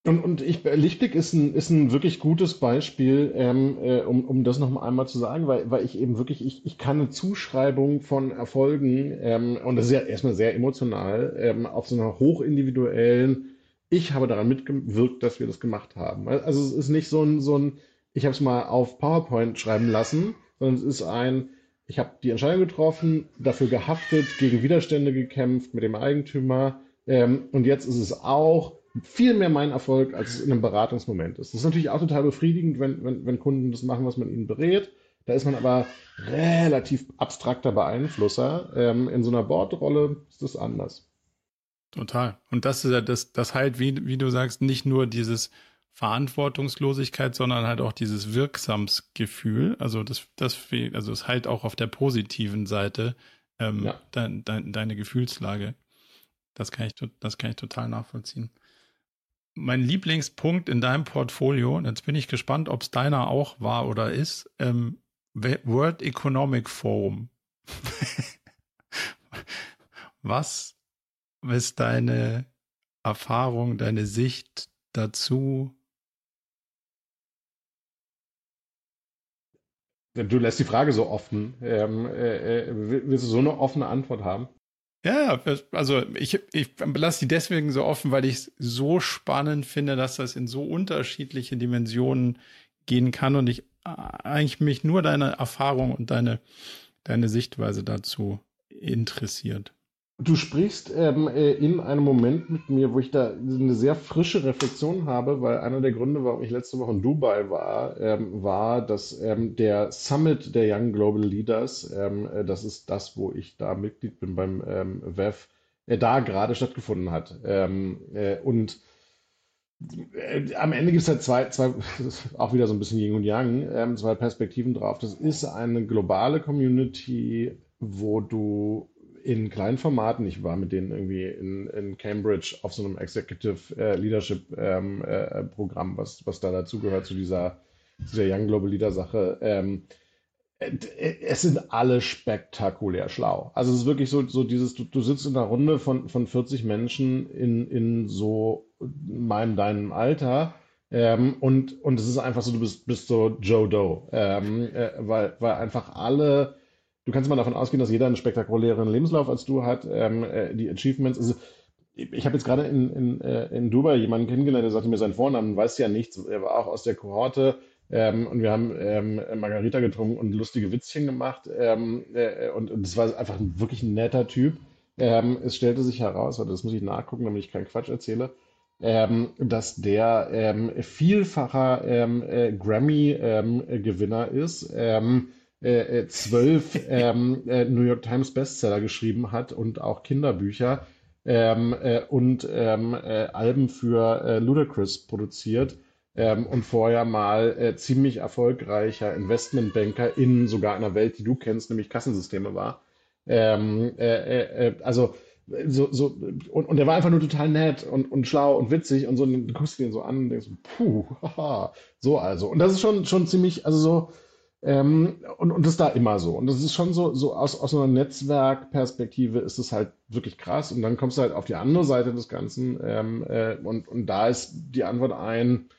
Und, und ich, Lichtblick ist ein, ist ein wirklich gutes Beispiel, ähm, äh, um, um das noch einmal zu sagen, weil, weil ich eben wirklich, ich, ich kann eine Zuschreibung von Erfolgen, ähm, und das ist ja erstmal sehr emotional, ähm, auf so einer hochindividuellen, ich habe daran mitgewirkt, dass wir das gemacht haben. Also es ist nicht so ein, so ein ich habe es mal auf PowerPoint schreiben lassen, sondern es ist ein, ich habe die Entscheidung getroffen, dafür gehaftet, gegen Widerstände gekämpft mit dem Eigentümer ähm, und jetzt ist es auch viel mehr mein Erfolg, als es in einem Beratungsmoment ist. Das ist natürlich auch total befriedigend, wenn, wenn, wenn Kunden das machen, was man ihnen berät. Da ist man aber relativ abstrakter Beeinflusser. Ähm, in so einer Bordrolle ist das anders. Total. Und das ist ja das, das halt, wie, wie du sagst, nicht nur dieses Verantwortungslosigkeit, sondern halt auch dieses Wirksamsgefühl. Also das, das fehlt, also es halt auch auf der positiven Seite ähm, ja. de, de, deine Gefühlslage. Das kann ich, das kann ich total nachvollziehen. Mein Lieblingspunkt in deinem Portfolio, jetzt bin ich gespannt, ob es deiner auch war oder ist, ähm, World Economic Forum. Was ist deine Erfahrung, deine Sicht dazu? Du lässt die Frage so offen. Ähm, äh, äh willst du so eine offene Antwort haben? Ja, also ich, ich lasse die deswegen so offen, weil ich es so spannend finde, dass das in so unterschiedliche Dimensionen gehen kann und ich eigentlich mich nur deine Erfahrung und deine, deine Sichtweise dazu interessiert. Du sprichst ähm, äh, in einem Moment mit mir, wo ich da eine sehr frische Reflexion habe, weil einer der Gründe, warum ich letzte Woche in Dubai war, ähm, war, dass ähm, der Summit der Young Global Leaders, ähm, äh, das ist das, wo ich da Mitglied bin beim ähm, WEF, äh, da gerade stattgefunden hat. Ähm, äh, und äh, am Ende gibt es halt zwei, zwei, auch wieder so ein bisschen Yin und Yang, zwei Perspektiven drauf. Das ist eine globale Community, wo du in kleinen Formaten, ich war mit denen irgendwie in, in Cambridge auf so einem Executive äh, Leadership ähm, äh, Programm, was, was da dazugehört zu dieser, zu der Young Global Leader Sache. Ähm, äh, es sind alle spektakulär schlau. Also es ist wirklich so, so dieses, du, du sitzt in einer Runde von, von 40 Menschen in, in so meinem, deinem Alter. Ähm, und, und es ist einfach so, du bist, bist so Joe Doe. Ähm, äh, weil, weil einfach alle, du kannst mal davon ausgehen, dass jeder einen spektakulären Lebenslauf als du hat. Ähm, äh, die Achievements, also ich habe jetzt gerade in, in, äh, in Dubai jemanden kennengelernt, der sagte mir seinen Vornamen, weiß ja nichts. Er war auch aus der Kohorte. Ähm, und wir haben ähm, Margarita getrunken und lustige Witzchen gemacht. Ähm, äh, und, das war einfach ein, wirklich ein netter Typ. Ähm, es stellte sich heraus, warte, das muss ich nachgucken, damit ich keinen Quatsch erzähle, ähm, dass der ähm, vielfacher äh, Grammy-Gewinner ist, äh, äh, zwölf ähm, äh, New York Times Bestseller geschrieben hat und auch Kinderbücher ähm, äh, und ähm, äh, Alben für Ludacris produziert ähm, und vorher mal ziemlich erfolgreicher Investmentbanker in sogar einer Welt, die du kennst, nämlich Kassensysteme war. Ähm, äh, äh, also so, so, und, und der war einfach nur total nett und, und schlau und witzig und so, und du guckst ihn so an und denkst, puh, haha, so also. Und das ist schon, schon ziemlich, also so, ähm, und, und das ist da immer so. Und das ist schon so, so aus, aus einer Netzwerkperspektive ist es halt wirklich krass. Und dann kommst du halt auf die andere Seite des Ganzen ähm, äh, und, und da ist die Antwort ein,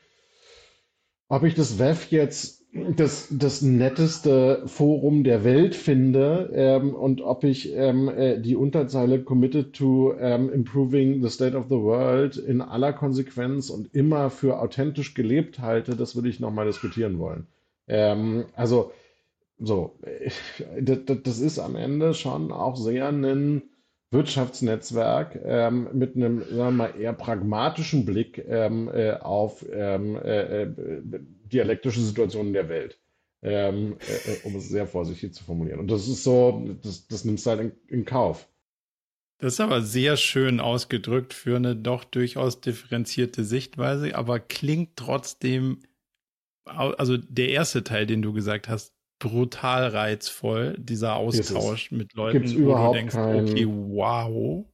ob ich das WEF jetzt das, das netteste Forum der Welt finde ähm, und ob ich ähm, äh, die Unterzeile committed to ähm, improving the state of the world in aller Konsequenz und immer für authentisch gelebt halte, das würde ich nochmal diskutieren wollen. Ähm, also, so, das, das, ist am Ende schon auch sehr ein Wirtschaftsnetzwerk ähm, mit einem, sagen wir mal, eher pragmatischen Blick ähm, äh, auf ähm, äh, äh dialektische Situationen der Welt. Ähm, äh, äh, um es sehr vorsichtig zu formulieren. Und das ist so, das, das nimmst du halt in, in Kauf. Das ist aber sehr schön ausgedrückt für eine doch durchaus differenzierte Sichtweise, aber klingt trotzdem, also der erste Teil, den du gesagt hast, brutal reizvoll, dieser Austausch mit Leuten, Gibt's überhaupt wo du denkst, kein... okay, wow.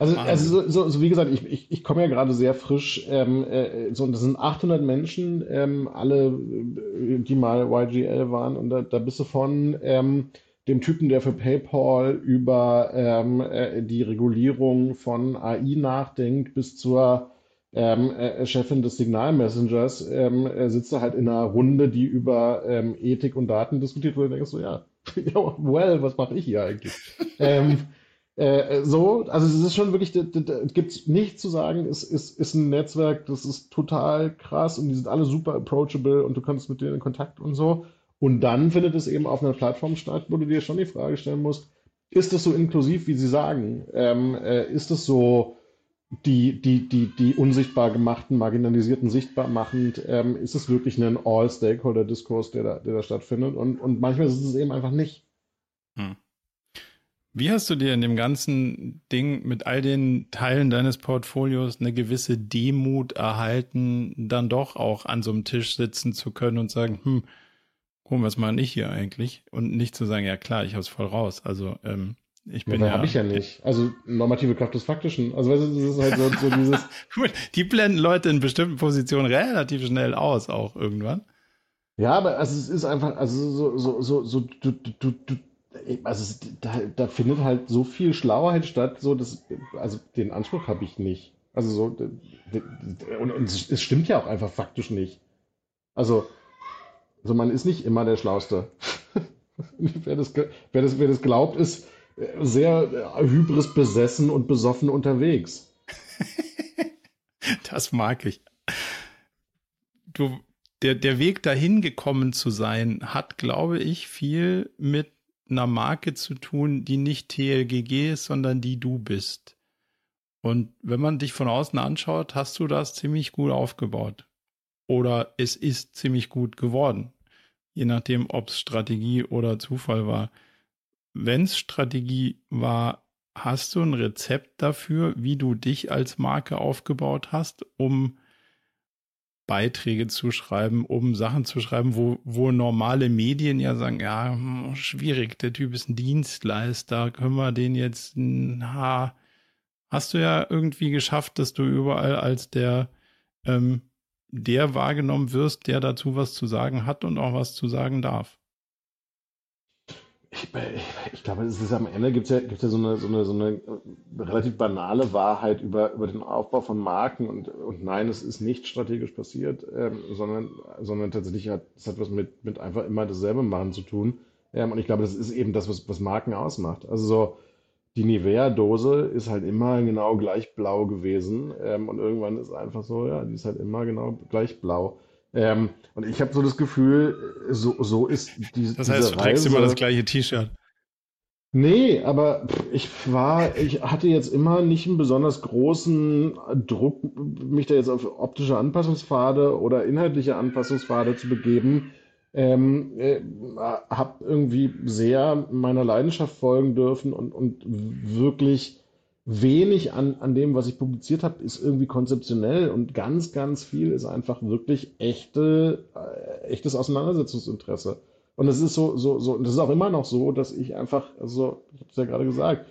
Also, also so, so, so wie gesagt, ich, ich, ich komme ja gerade sehr frisch. Ähm, äh, so, das sind 800 Menschen, ähm, alle, äh, die mal YGL waren. Und da, da bist du von ähm, dem Typen, der für PayPal über ähm, äh, die Regulierung von AI nachdenkt, bis zur ähm, äh, Chefin des Signal-Messengers, ähm, äh, sitzt du halt in einer Runde, die über ähm, Ethik und Daten diskutiert, du denkst, so, ja, well, was mache ich hier eigentlich? ähm, äh, so, also es ist schon wirklich, gibt es nichts zu sagen, es ist, ist ein Netzwerk, das ist total krass und die sind alle super approachable und du kannst mit denen in Kontakt und so. Und dann findet es eben auf einer Plattform statt, wo du dir schon die Frage stellen musst, ist das so inklusiv, wie sie sagen? Ähm, äh, ist es so die, die, die, die unsichtbar gemachten, marginalisierten sichtbar machend? Ähm, ist es wirklich ein All-Stakeholder-Diskurs, der da, der da stattfindet? Und, und manchmal ist es eben einfach nicht. Hm. Wie hast du dir in dem ganzen Ding mit all den Teilen deines Portfolios eine gewisse Demut erhalten, dann doch auch an so einem Tisch sitzen zu können und sagen, hm, oh, was mache ich hier eigentlich? Und nicht zu sagen, ja klar, ich hab's voll raus. Also ähm, ich bin ja, ja habe ich ja nicht. Also normative Kraft des Faktischen. Also weißt du, das ist halt so, so dieses. Gut, die blenden Leute in bestimmten Positionen relativ schnell aus, auch irgendwann. Ja, aber also es ist einfach, also so, so, so, so du, du, du, also da, da findet halt so viel Schlauheit statt, so dass, also den Anspruch habe ich nicht. Also so, und, und es stimmt ja auch einfach faktisch nicht. Also, also man ist nicht immer der Schlauste. wer, das, wer, das, wer das glaubt, ist sehr hybris besessen und besoffen unterwegs. das mag ich. Du, der, der Weg dahin gekommen zu sein, hat, glaube ich, viel mit einer Marke zu tun, die nicht TLGG ist, sondern die du bist. Und wenn man dich von außen anschaut, hast du das ziemlich gut aufgebaut. Oder es ist ziemlich gut geworden. Je nachdem, ob es Strategie oder Zufall war. Wenn es Strategie war, hast du ein Rezept dafür, wie du dich als Marke aufgebaut hast, um Beiträge zu schreiben, um Sachen zu schreiben, wo, wo normale Medien ja sagen, ja, hm, schwierig, der Typ ist ein Dienstleister, können wir den jetzt, ha, hast du ja irgendwie geschafft, dass du überall als der, ähm, der wahrgenommen wirst, der dazu was zu sagen hat und auch was zu sagen darf. Ich, glaube, es ist am Ende gibt es ja, gibt's ja so, eine, so, eine, so eine relativ banale Wahrheit über, über den Aufbau von Marken und, und nein, es ist nicht strategisch passiert, ähm, sondern, sondern tatsächlich hat es hat was mit, mit einfach immer dasselbe machen zu tun. Ähm, und ich glaube, das ist eben das, was, was Marken ausmacht. Also so, die Nivea-Dose ist halt immer genau gleich blau gewesen ähm, und irgendwann ist einfach so, ja, die ist halt immer genau gleich blau. Ähm, und ich habe so das Gefühl, so, so ist die, Das heißt, du trägst immer das gleiche T-Shirt. Nee, aber ich war, ich hatte jetzt immer nicht einen besonders großen Druck, mich da jetzt auf optische Anpassungspfade oder inhaltliche Anpassungspfade zu begeben. Ähm, äh, habe irgendwie sehr meiner Leidenschaft folgen dürfen und, und wirklich wenig an, an dem, was ich publiziert habe, ist irgendwie konzeptionell und ganz, ganz viel ist einfach wirklich echte, äh, echtes Auseinandersetzungsinteresse. Und es ist so, so, so, und das ist auch immer noch so, dass ich einfach, also, ich habe es ja gerade gesagt,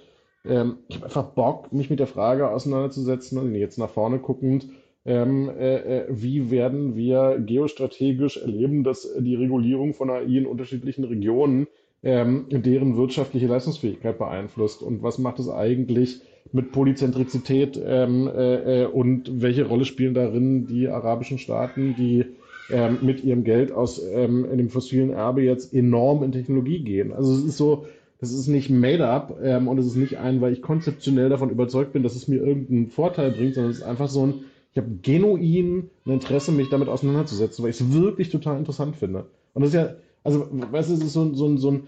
ähm, ich habe einfach Bock, mich mit der Frage auseinanderzusetzen und jetzt nach vorne guckend, ähm, äh, äh, wie werden wir geostrategisch erleben, dass die Regulierung von AI in unterschiedlichen Regionen ähm, deren wirtschaftliche Leistungsfähigkeit beeinflusst und was macht es eigentlich mit Polyzentrizität ähm, äh, äh, und welche Rolle spielen darin die arabischen Staaten, die ähm, mit ihrem Geld aus ähm, in dem fossilen Erbe jetzt enorm in Technologie gehen. Also es ist so, das ist nicht made up ähm, und es ist nicht ein, weil ich konzeptionell davon überzeugt bin, dass es mir irgendeinen Vorteil bringt, sondern es ist einfach so ein, ich habe genuin ein Interesse, mich damit auseinanderzusetzen, weil ich es wirklich total interessant finde. Und das ist ja, also, weißt du, es ist so, so, so,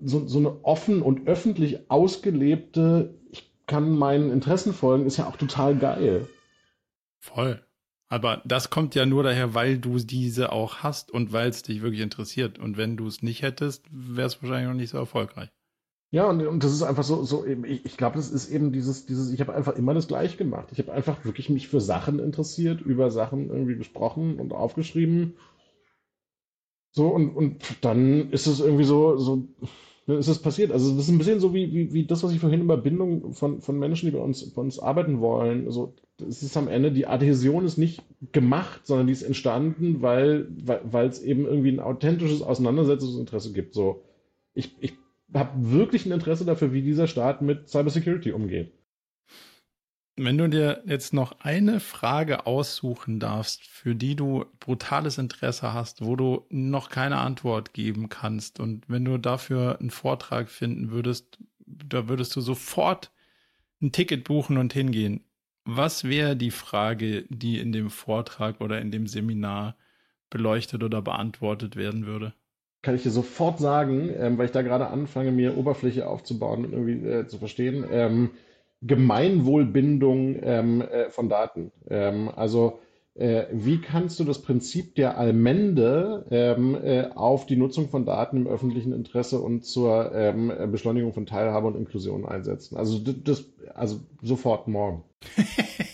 so, so eine offen und öffentlich ausgelebte kann meinen Interessen folgen, ist ja auch total geil. Voll. Aber das kommt ja nur daher, weil du diese auch hast und weil es dich wirklich interessiert. Und wenn du es nicht hättest, wäre es wahrscheinlich noch nicht so erfolgreich. Ja, und, und das ist einfach so, so ich, ich glaube, das ist eben dieses, dieses, ich habe einfach immer das gleiche gemacht. Ich habe einfach wirklich mich für Sachen interessiert, über Sachen irgendwie gesprochen und aufgeschrieben. So, und, und dann ist es irgendwie so, so, ist das passiert. Also das ist ein bisschen so wie, wie, wie das, was ich vorhin über Bindung von, von Menschen, die bei uns, bei uns arbeiten wollen. Also es ist am Ende, die Adhäsion ist nicht gemacht, sondern die ist entstanden, weil, weil, weil es eben irgendwie ein authentisches Auseinandersetzungsinteresse gibt. So, ich, ich habe wirklich ein Interesse dafür, wie dieser Staat mit Cybersecurity umgeht. Wenn du dir jetzt noch eine Frage aussuchen darfst, für die du brutales Interesse hast, wo du noch keine Antwort geben kannst und wenn du dafür einen Vortrag finden würdest, da würdest du sofort ein Ticket buchen und hingehen. Was wäre die Frage, die in dem Vortrag oder in dem Seminar beleuchtet oder beantwortet werden würde? Kann ich dir sofort sagen, ähm, weil ich da gerade anfange, mir Oberfläche aufzubauen und irgendwie äh, zu verstehen. Ähm, Gemeinwohlbindung ähm, äh, von Daten. Ähm, also äh, wie kannst du das Prinzip der Allmende ähm, äh, auf die Nutzung von Daten im öffentlichen Interesse und zur ähm, Beschleunigung von Teilhabe und Inklusion einsetzen? Also das, also sofort morgen.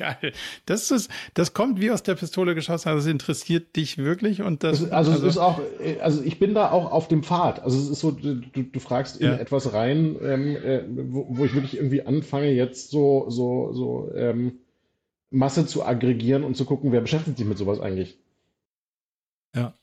Geil. Das ist, das kommt wie aus der Pistole geschossen. Also es interessiert dich wirklich und das. Also, also es ist auch, also ich bin da auch auf dem Pfad. Also es ist so, du, du fragst in etwas rein, ähm, äh, wo, wo, ich wirklich irgendwie anfange, jetzt so, so, so ähm, Masse zu aggregieren und zu gucken, wer beschäftigt sich mit sowas eigentlich. Ja.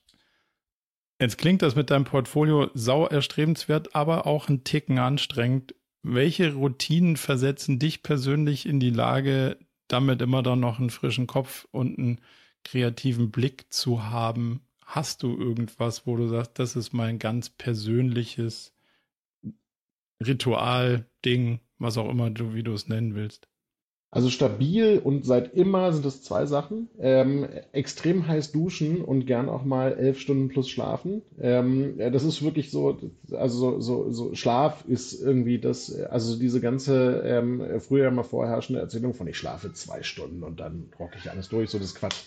Jetzt klingt das mit deinem Portfolio sau erstrebenswert, aber auch ein Ticken anstrengend. Welche Routinen versetzen dich persönlich in die Lage, damit immer dann noch einen frischen Kopf und einen kreativen Blick zu haben. Hast du irgendwas, wo du sagst, das ist mein ganz persönliches Ritual, Ding, was auch immer du, wie du es nennen willst? Also stabil und seit immer sind es zwei Sachen. Ähm, extrem heiß duschen und gern auch mal elf Stunden plus schlafen. Ähm, das ist wirklich so, also so, so, Schlaf ist irgendwie das, also diese ganze ähm, früher mal vorherrschende Erzählung von ich schlafe zwei Stunden und dann rocke ich alles durch, so das Quatsch.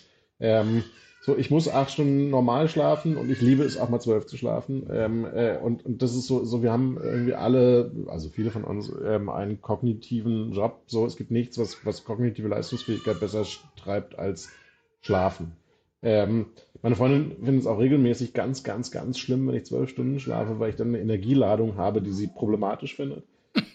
So, ich muss acht Stunden normal schlafen und ich liebe es auch mal zwölf zu schlafen. Ähm, äh, und, und das ist so, so, wir haben irgendwie alle, also viele von uns, ähm, einen kognitiven Job. So, es gibt nichts, was, was kognitive Leistungsfähigkeit besser treibt als Schlafen. Ähm, meine Freundin findet es auch regelmäßig ganz, ganz, ganz schlimm, wenn ich zwölf Stunden schlafe, weil ich dann eine Energieladung habe, die sie problematisch findet.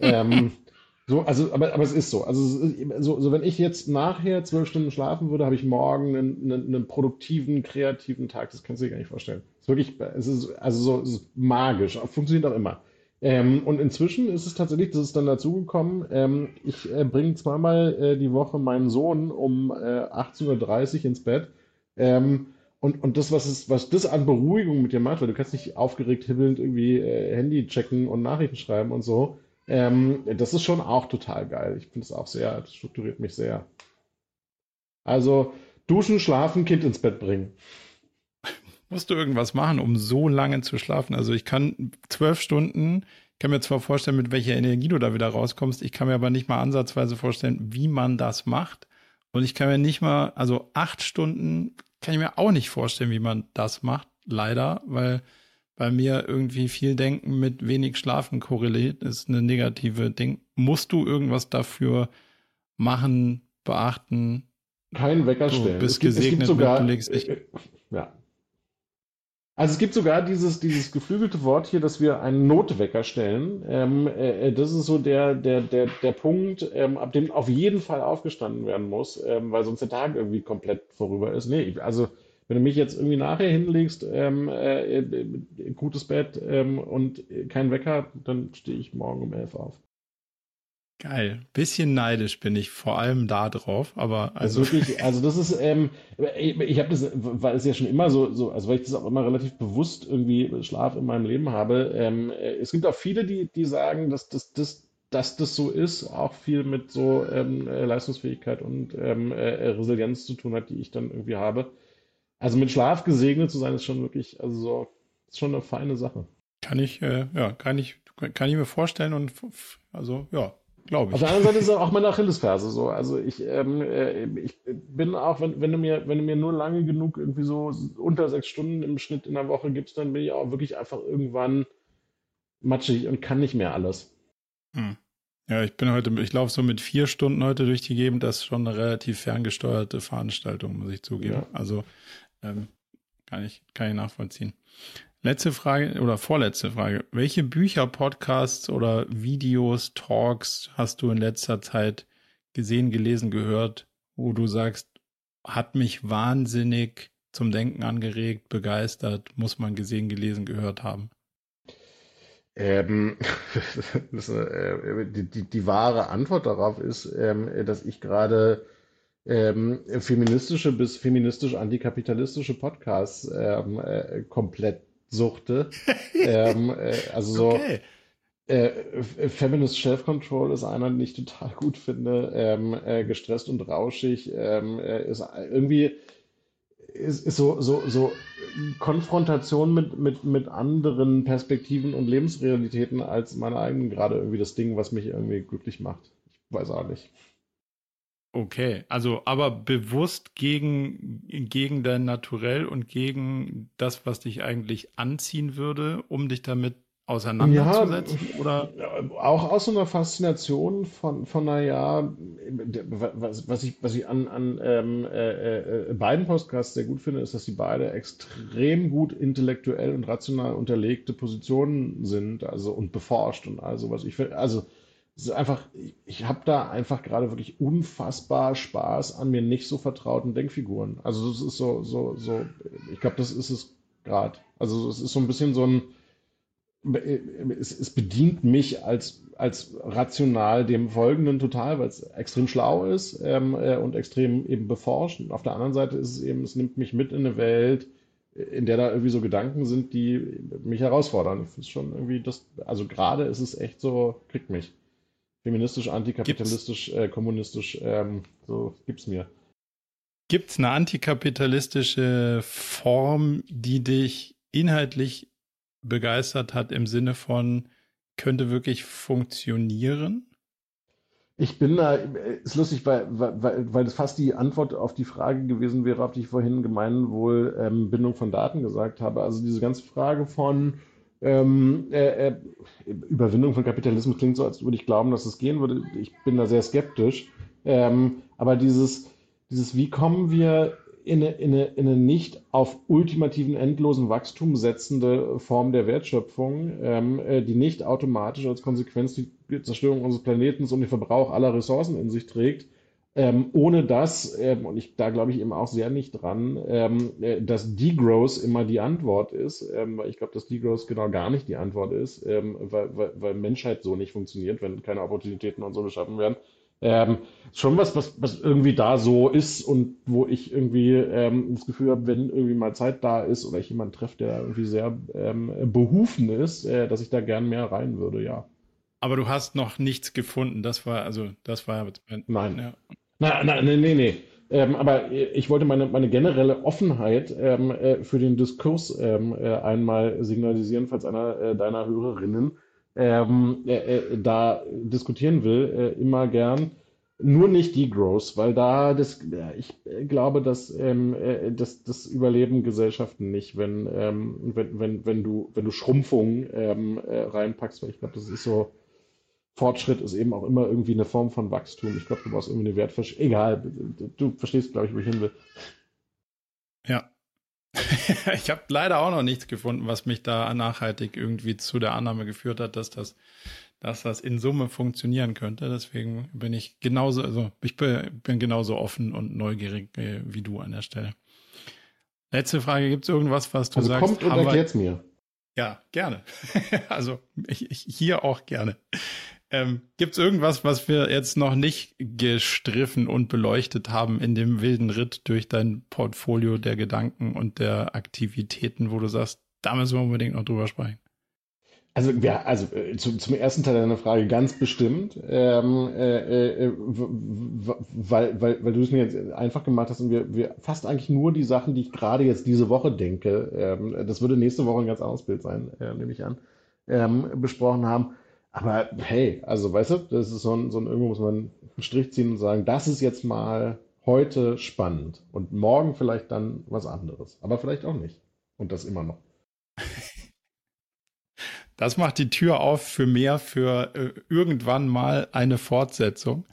ähm, so, also, aber, aber es ist so. Also, so, so wenn ich jetzt nachher zwölf Stunden schlafen würde, habe ich morgen einen, einen, einen, produktiven, kreativen Tag. Das kannst du dir gar nicht vorstellen. Es ist wirklich, es ist, also so, es ist magisch. Funktioniert auch immer. Ähm, und inzwischen ist es tatsächlich, das ist dann dazugekommen, ähm, ich äh, bringe zweimal äh, die Woche meinen Sohn um äh, 18.30 Uhr ins Bett. Ähm, und, und das, was, ist, was das an Beruhigung mit dir macht, weil du kannst nicht aufgeregt hibbelnd irgendwie äh, Handy checken und Nachrichten schreiben und so. Ähm, das ist schon auch total geil. Ich finde es auch sehr, das strukturiert mich sehr. Also duschen, schlafen, Kind ins Bett bringen. Musst du irgendwas machen, um so lange zu schlafen? Also ich kann zwölf Stunden, ich kann mir zwar vorstellen, mit welcher Energie du da wieder rauskommst, ich kann mir aber nicht mal ansatzweise vorstellen, wie man das macht. Und ich kann mir nicht mal, also acht Stunden kann ich mir auch nicht vorstellen, wie man das macht, leider, weil bei mir irgendwie viel Denken mit wenig Schlafen korreliert, ist eine negative Ding. Musst du irgendwas dafür machen, beachten? Keinen Wecker stellen. Du bist es gibt, gesegnet, es gibt sogar, du legst dich. Ja. Also es gibt sogar dieses, dieses geflügelte Wort hier, dass wir einen Notwecker stellen. Ähm, äh, das ist so der, der, der, der Punkt, ähm, ab dem auf jeden Fall aufgestanden werden muss, ähm, weil sonst der Tag irgendwie komplett vorüber ist. Nee, also wenn du mich jetzt irgendwie nachher hinlegst, ähm, äh, gutes Bett ähm, und kein Wecker, dann stehe ich morgen um elf auf. Geil. Bisschen neidisch bin ich vor allem da drauf, aber also. Das wirklich, also das ist, ähm, ich habe das, weil es ja schon immer so, so, also weil ich das auch immer relativ bewusst irgendwie Schlaf in meinem Leben habe. Ähm, äh, es gibt auch viele, die, die sagen, dass das, das, dass das so ist, auch viel mit so ähm, äh, Leistungsfähigkeit und ähm, äh, Resilienz zu tun hat, die ich dann irgendwie habe. Also mit Schlaf gesegnet zu sein, ist schon wirklich, also so, ist schon eine feine Sache. Kann ich, äh, ja, kann ich, kann ich mir vorstellen und also ja, glaube ich. Auf der anderen Seite ist auch meine Achillesferse so. Also ich, ähm, äh, ich bin auch, wenn, wenn du mir, wenn du mir nur lange genug irgendwie so unter sechs Stunden im Schnitt in der Woche gibst, dann bin ich auch wirklich einfach irgendwann matschig und kann nicht mehr alles. Hm. Ja, ich bin heute, ich laufe so mit vier Stunden heute durch die Gegend. Das ist schon eine relativ ferngesteuerte Veranstaltung, muss ich zugeben. Ja. Also ähm, kann, ich, kann ich nachvollziehen. Letzte Frage oder vorletzte Frage. Welche Bücher, Podcasts oder Videos, Talks hast du in letzter Zeit gesehen, gelesen, gehört, wo du sagst, hat mich wahnsinnig zum Denken angeregt, begeistert, muss man gesehen, gelesen, gehört haben? Ähm, äh, die, die, die, wahre Antwort darauf ist, ähm, dass ich gerade ähm, feministische bis feministisch-antikapitalistische Podcasts ähm, äh, komplett suchte. ähm, äh, also so okay. äh, Feminist Self-Control ist einer, den ich total gut finde. Ähm, äh, gestresst und rauschig ähm, äh, ist irgendwie ist, ist so, so, so Konfrontation mit, mit, mit anderen Perspektiven und Lebensrealitäten als meine eigenen gerade irgendwie das Ding, was mich irgendwie glücklich macht. Ich weiß auch nicht. Okay, also aber bewusst gegen, gegen dein Naturell und gegen das, was dich eigentlich anziehen würde, um dich damit auseinanderzusetzen? Ja, oder? Auch aus so einer Faszination von, von naja, was, was ich, was ich an, an ähm, äh, äh, beiden Podcasts sehr gut finde, ist, dass sie beide extrem gut intellektuell und rational unterlegte Positionen sind, also und beforscht und also was ich finde, also es ist einfach, ich habe da einfach gerade wirklich unfassbar Spaß an mir nicht so vertrauten Denkfiguren. Also das ist so, so, so, ich glaube, das ist es gerade. Also es ist so ein bisschen so ein, es, es bedient mich als, als rational dem Folgenden total, weil es extrem schlau ist ähm, äh, und extrem eben beforscht. Und auf der anderen Seite ist es eben, es nimmt mich mit in eine Welt, in der da irgendwie so Gedanken sind, die mich herausfordern. Ich finde es schon irgendwie das, also gerade ist es echt so, kriegt mich. Feministisch, antikapitalistisch, äh, kommunistisch, ähm, so gib's mir. Gibt es eine antikapitalistische Form, die dich inhaltlich begeistert hat im Sinne von, könnte wirklich funktionieren? Ich bin da, ist lustig, weil, weil, weil das fast die Antwort auf die Frage gewesen wäre, auf die ich vorhin gemeinwohl ähm, Bindung von Daten gesagt habe. Also diese ganze Frage von ähm, äh, äh, Überwindung von Kapitalismus klingt so, als würde ich glauben, dass es gehen würde. Ich bin da sehr skeptisch. Ähm, aber dieses, dieses, wie kommen wir in eine, in, eine, in eine nicht auf ultimativen, endlosen Wachstum setzende Form der Wertschöpfung, ähm, äh, die nicht automatisch als Konsequenz die Zerstörung unseres Planeten und den Verbrauch aller Ressourcen in sich trägt, ähm, ohne dass, ähm, und ich, da glaube ich eben auch sehr nicht dran, ähm, äh, dass Degrowth immer die Antwort ist, ähm, weil ich glaube, dass Degrowth genau gar nicht die Antwort ist, ähm, weil, weil, weil Menschheit so nicht funktioniert, wenn keine Opportunitäten und so geschaffen werden. Ähm, schon was, was, was irgendwie da so ist und wo ich irgendwie das Gefühl habe, wenn irgendwie mal Zeit da ist oder ich jemanden treffe, der irgendwie sehr behufen ist, äh, dass ich da gern mehr rein würde, ja. Aber du hast noch nichts gefunden. Das war, also, das war. Nein. Ja. Nein, nein, nee, nee, nee. Ähm, aber ich wollte meine, meine generelle Offenheit ähm, äh, für den Diskurs ähm, äh, einmal signalisieren, falls einer äh, deiner Hörerinnen ähm, äh, äh, da diskutieren will, äh, immer gern. Nur nicht die Growth, weil da das, ich glaube, dass ähm, äh, das, das überleben Gesellschaften nicht, wenn, ähm, wenn, wenn, wenn du, wenn du Schrumpfung reinpackst, weil ich glaube, das ist so, Fortschritt ist eben auch immer irgendwie eine Form von Wachstum. Ich glaube, du brauchst irgendwie eine Wertverschöpfung. Egal, du verstehst, glaube ich, wo ich hin will. Ja, ich habe leider auch noch nichts gefunden, was mich da nachhaltig irgendwie zu der Annahme geführt hat, dass das, dass das in Summe funktionieren könnte. Deswegen bin ich genauso, also ich bin, bin genauso offen und neugierig äh, wie du an der Stelle. Letzte Frage: Gibt es irgendwas, was du also sagst? Kommt und erklärt's mir. Ja, gerne. also ich, ich, hier auch gerne. Ähm, Gibt es irgendwas, was wir jetzt noch nicht gestriffen und beleuchtet haben in dem wilden Ritt durch dein Portfolio der Gedanken und der Aktivitäten, wo du sagst, da müssen wir unbedingt noch drüber sprechen? Also, ja, also äh, zu, zum ersten Teil deiner Frage ganz bestimmt, ähm, äh, äh, weil, weil, weil du es mir jetzt einfach gemacht hast und wir, wir fast eigentlich nur die Sachen, die ich gerade jetzt diese Woche denke, ähm, das würde nächste Woche ein ganz anderes Bild sein, äh, nehme ich an, ähm, besprochen haben. Aber hey, also weißt du, das ist so ein, so ein, irgendwo muss man einen Strich ziehen und sagen, das ist jetzt mal heute spannend und morgen vielleicht dann was anderes. Aber vielleicht auch nicht. Und das immer noch. Das macht die Tür auf für mehr, für äh, irgendwann mal eine Fortsetzung.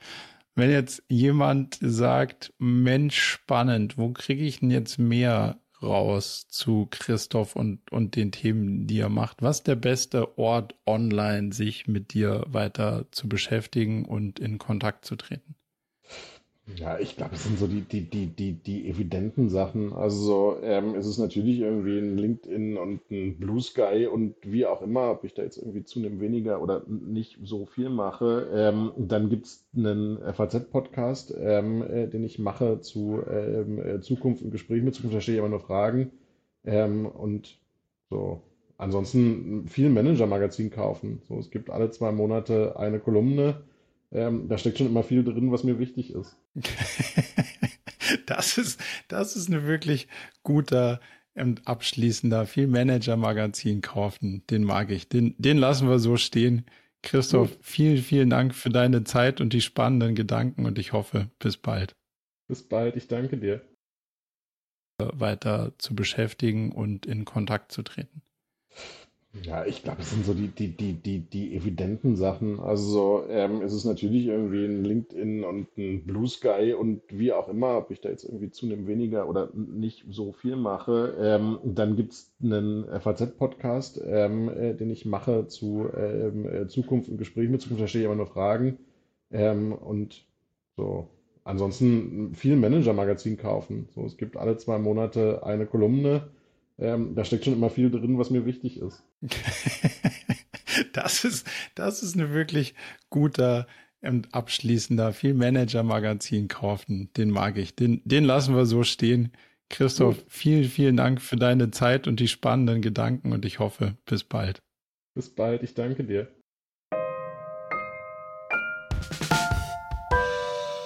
Wenn jetzt jemand sagt, Mensch, spannend, wo kriege ich denn jetzt mehr raus zu Christoph und, und den Themen, die er macht. Was der beste Ort online, sich mit dir weiter zu beschäftigen und in Kontakt zu treten? Ja, ich glaube, es sind so die, die, die, die, die evidenten Sachen. Also ähm, es ist natürlich irgendwie ein LinkedIn und ein Blue Sky und wie auch immer, ob ich da jetzt irgendwie zunehmend weniger oder nicht so viel mache. Ähm, dann gibt es einen FAZ-Podcast, ähm, äh, den ich mache zu ähm, äh, Zukunft und Gespräch mit Zukunft. Da stehe ich immer nur Fragen. Ähm, und so. Ansonsten viel Manager-Magazin kaufen. So, es gibt alle zwei Monate eine Kolumne ähm, da steckt schon immer viel drin, was mir wichtig ist. das ist, das ist eine wirklich guter und abschließender viel Manager-Magazin kaufen. Den mag ich. Den, den lassen wir so stehen. Christoph, Gut. vielen, vielen Dank für deine Zeit und die spannenden Gedanken und ich hoffe, bis bald. Bis bald, ich danke dir. Weiter zu beschäftigen und in Kontakt zu treten. Ja, ich glaube, es sind so die, die, die, die, die evidenten Sachen. Also ähm, es ist natürlich irgendwie ein LinkedIn und ein Blue Sky und wie auch immer, ob ich da jetzt irgendwie zunehmend weniger oder nicht so viel mache. Ähm, dann gibt es einen FAZ-Podcast, ähm, äh, den ich mache zu ähm, äh, Zukunft und Gespräch mit Zukunft. Da stehe ich immer nur Fragen. Ähm, und so. Ansonsten viel Manager-Magazin kaufen. So, es gibt alle zwei Monate eine Kolumne ähm, da steckt schon immer viel drin, was mir wichtig ist. das ist, das ist eine wirklich guter und abschließender viel Manager-Magazin kaufen. Den mag ich. Den, den lassen wir so stehen. Christoph, Gut. vielen, vielen Dank für deine Zeit und die spannenden Gedanken und ich hoffe, bis bald. Bis bald, ich danke dir.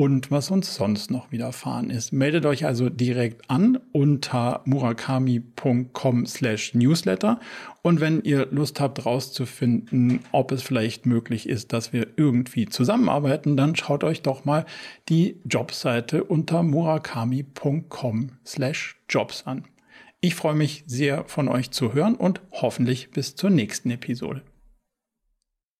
und was uns sonst noch widerfahren ist. Meldet euch also direkt an unter murakami.com slash newsletter und wenn ihr Lust habt rauszufinden, ob es vielleicht möglich ist, dass wir irgendwie zusammenarbeiten, dann schaut euch doch mal die Jobseite unter murakami.com slash jobs an. Ich freue mich sehr von euch zu hören und hoffentlich bis zur nächsten Episode.